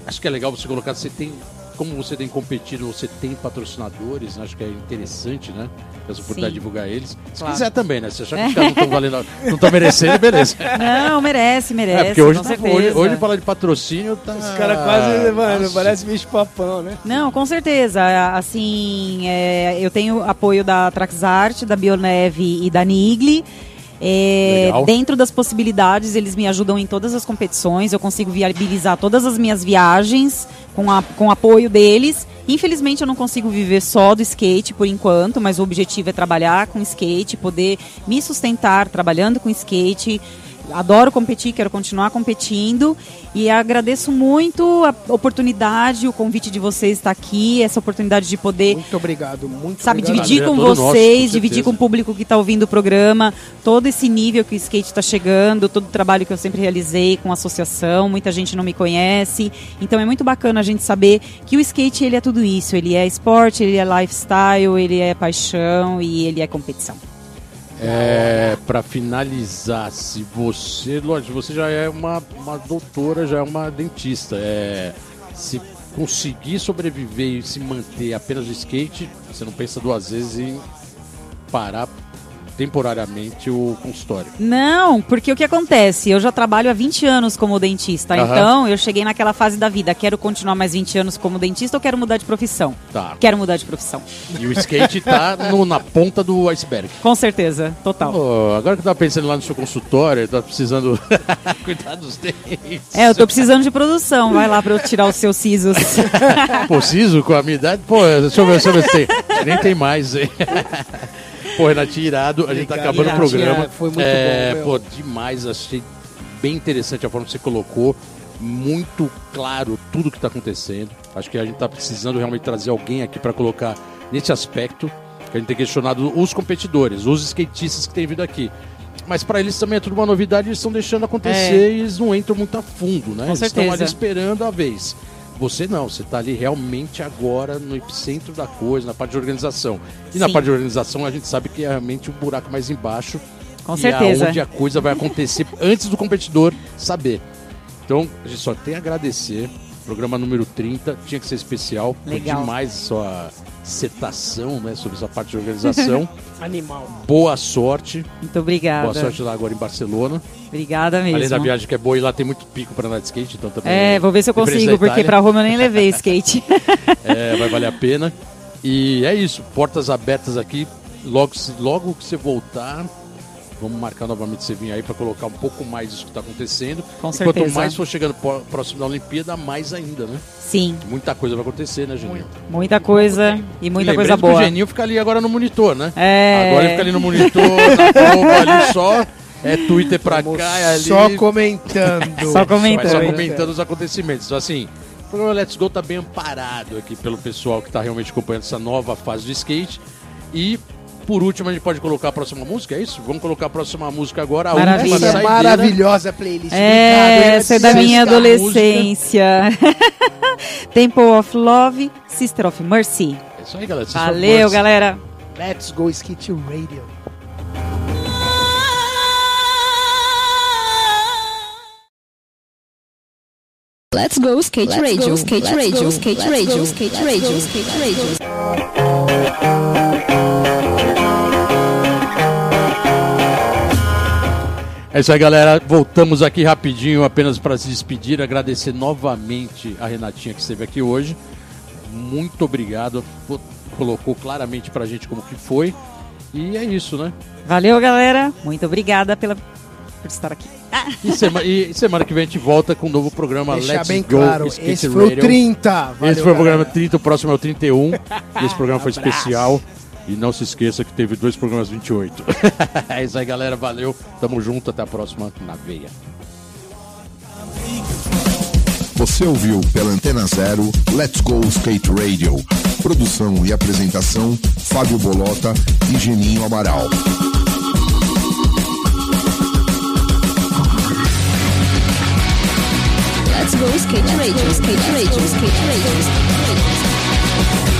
Acho que é legal você colocar, você tem, como você tem competido, você tem patrocinadores, né? acho que é interessante, né? Essa oportunidade de divulgar eles. Se Claro. quiser também, né? Se achar que os caras não estão valendo, não estão merecendo, beleza. Não, merece, merece. É, porque hoje, com tá- hoje, hoje falar de patrocínio tá. Os caras quase, mano, Nossa. parece bicho papão, né? Não, com certeza. Assim, é, eu tenho apoio da Traxart, da Bioneve e da Nigli. É, dentro das possibilidades, eles me ajudam em todas as competições. Eu consigo viabilizar todas as minhas viagens com, a, com apoio deles. Infelizmente, eu não consigo viver só do skate por enquanto, mas o objetivo é trabalhar com skate, poder me sustentar trabalhando com skate. Adoro competir, quero continuar competindo e agradeço muito a oportunidade, o convite de vocês estar aqui, essa oportunidade de poder Muito obrigado, muito sabe, obrigado. dividir é com todo nosso, vocês, com dividir com o público que está ouvindo o programa, todo esse nível que o skate está chegando, todo o trabalho que eu sempre realizei com a associação, muita gente não me conhece, então é muito bacana a gente saber que o skate ele é tudo isso, ele é esporte, ele é lifestyle, ele é paixão e ele é competição. É, para finalizar, se você, lógico, você já é uma, uma doutora, já é uma dentista, é, se conseguir sobreviver e se manter apenas no skate, você não pensa duas vezes em parar temporariamente o consultório. Não, porque o que acontece? Eu já trabalho há 20 anos como dentista, Aham. então eu cheguei naquela fase da vida, quero continuar mais 20 anos como dentista ou quero mudar de profissão? Tá. Quero mudar de profissão. E o skate tá no- na ponta do iceberg. Com certeza, total. Pô, agora que eu tava pensando lá no seu consultório, tá precisando cuidar dos dentes. É, eu tô precisando de produção. Vai lá pra eu tirar os seus sisos. Pô, Ciso, com a minha idade, pô, deixa eu ver, deixa eu ver se tem. Nem tem mais, hein? Pô, Renatinho, irado, a gente tá Obrigado, acabando o programa. foi muito é, bom, meu. Pô, demais, achei bem interessante a forma que você colocou. Muito claro tudo que tá acontecendo. Acho que a gente tá precisando realmente trazer alguém aqui para colocar nesse aspecto. Que a gente tem questionado os competidores, os skatistas que têm vindo aqui. Mas para eles também é tudo uma novidade, eles estão deixando acontecer e eles não entram muito a fundo, né? É. Com eles estão ali esperando a vez. Você não, você está ali realmente agora no epicentro da coisa, na parte de organização. E na Sim. parte de organização a gente sabe que é realmente o buraco mais embaixo. Com e certeza. É onde a coisa vai acontecer antes do competidor saber. Então, a gente só tem a agradecer. Programa número 30, tinha que ser especial. Foi Legal. demais a sua dissertação né, sobre essa parte de organização. Animal. Boa sorte. Muito obrigada. Boa sorte lá agora em Barcelona. Obrigada mesmo. Além da viagem que é boa, e lá tem muito pico para andar de skate, então também. É, vou ver se eu consigo, a porque pra Roma eu nem levei skate. É, vai valer a pena. E é isso, portas abertas aqui. Logo, logo que você voltar, vamos marcar novamente você vir aí para colocar um pouco mais disso que está acontecendo. Com e certeza. quanto mais for chegando próximo da Olimpíada, mais ainda, né? Sim, Muita coisa vai acontecer, né, Geninho? muita coisa e muita coisa que boa. O Geninho fica ali agora no monitor, né? É. Agora ele fica ali no monitor, na prova ali só. É Twitter pra cá, é ali. Só comentando. Só comentando. Só comentando os acontecimentos. Então, assim, o programa Let's Go tá bem amparado aqui pelo pessoal que tá realmente acompanhando essa nova fase do skate. E, por último, a gente pode colocar a próxima música, é isso? Vamos colocar a próxima música agora, a Maravilha. última Essa é saideira. maravilhosa playlist. É, essa é da minha adolescência. Temple of Love, Sister of Mercy. É isso aí, galera. Vocês Valeu, galera. Let's go skate radio. Let's go skate radio, skate radio, skate radio, skate radio, skate radio. É isso aí, galera. Voltamos aqui rapidinho, apenas para se despedir. Agradecer novamente a Renatinha que esteve aqui hoje. Muito obrigado. Colocou claramente pra gente como que foi. E é isso, né? Valeu, galera. Muito obrigada pela, por estar aqui. E, sema- e semana que vem a gente volta com um novo programa Deixar Let's bem Go claro, Skate esse foi o Radio. 30. Valeu, Esse foi o programa galera. 30, o próximo é o 31. Esse programa foi Abraço. especial. E não se esqueça que teve dois programas 28. é isso aí, galera. Valeu. Tamo junto. Até a próxima na veia. Você ouviu pela Antena Zero Let's Go Skate Radio. Produção e apresentação: Fábio Bolota e Geninho Amaral. Let's Go Skate Radio, Skate Radio, Skate Radio. Skate radio.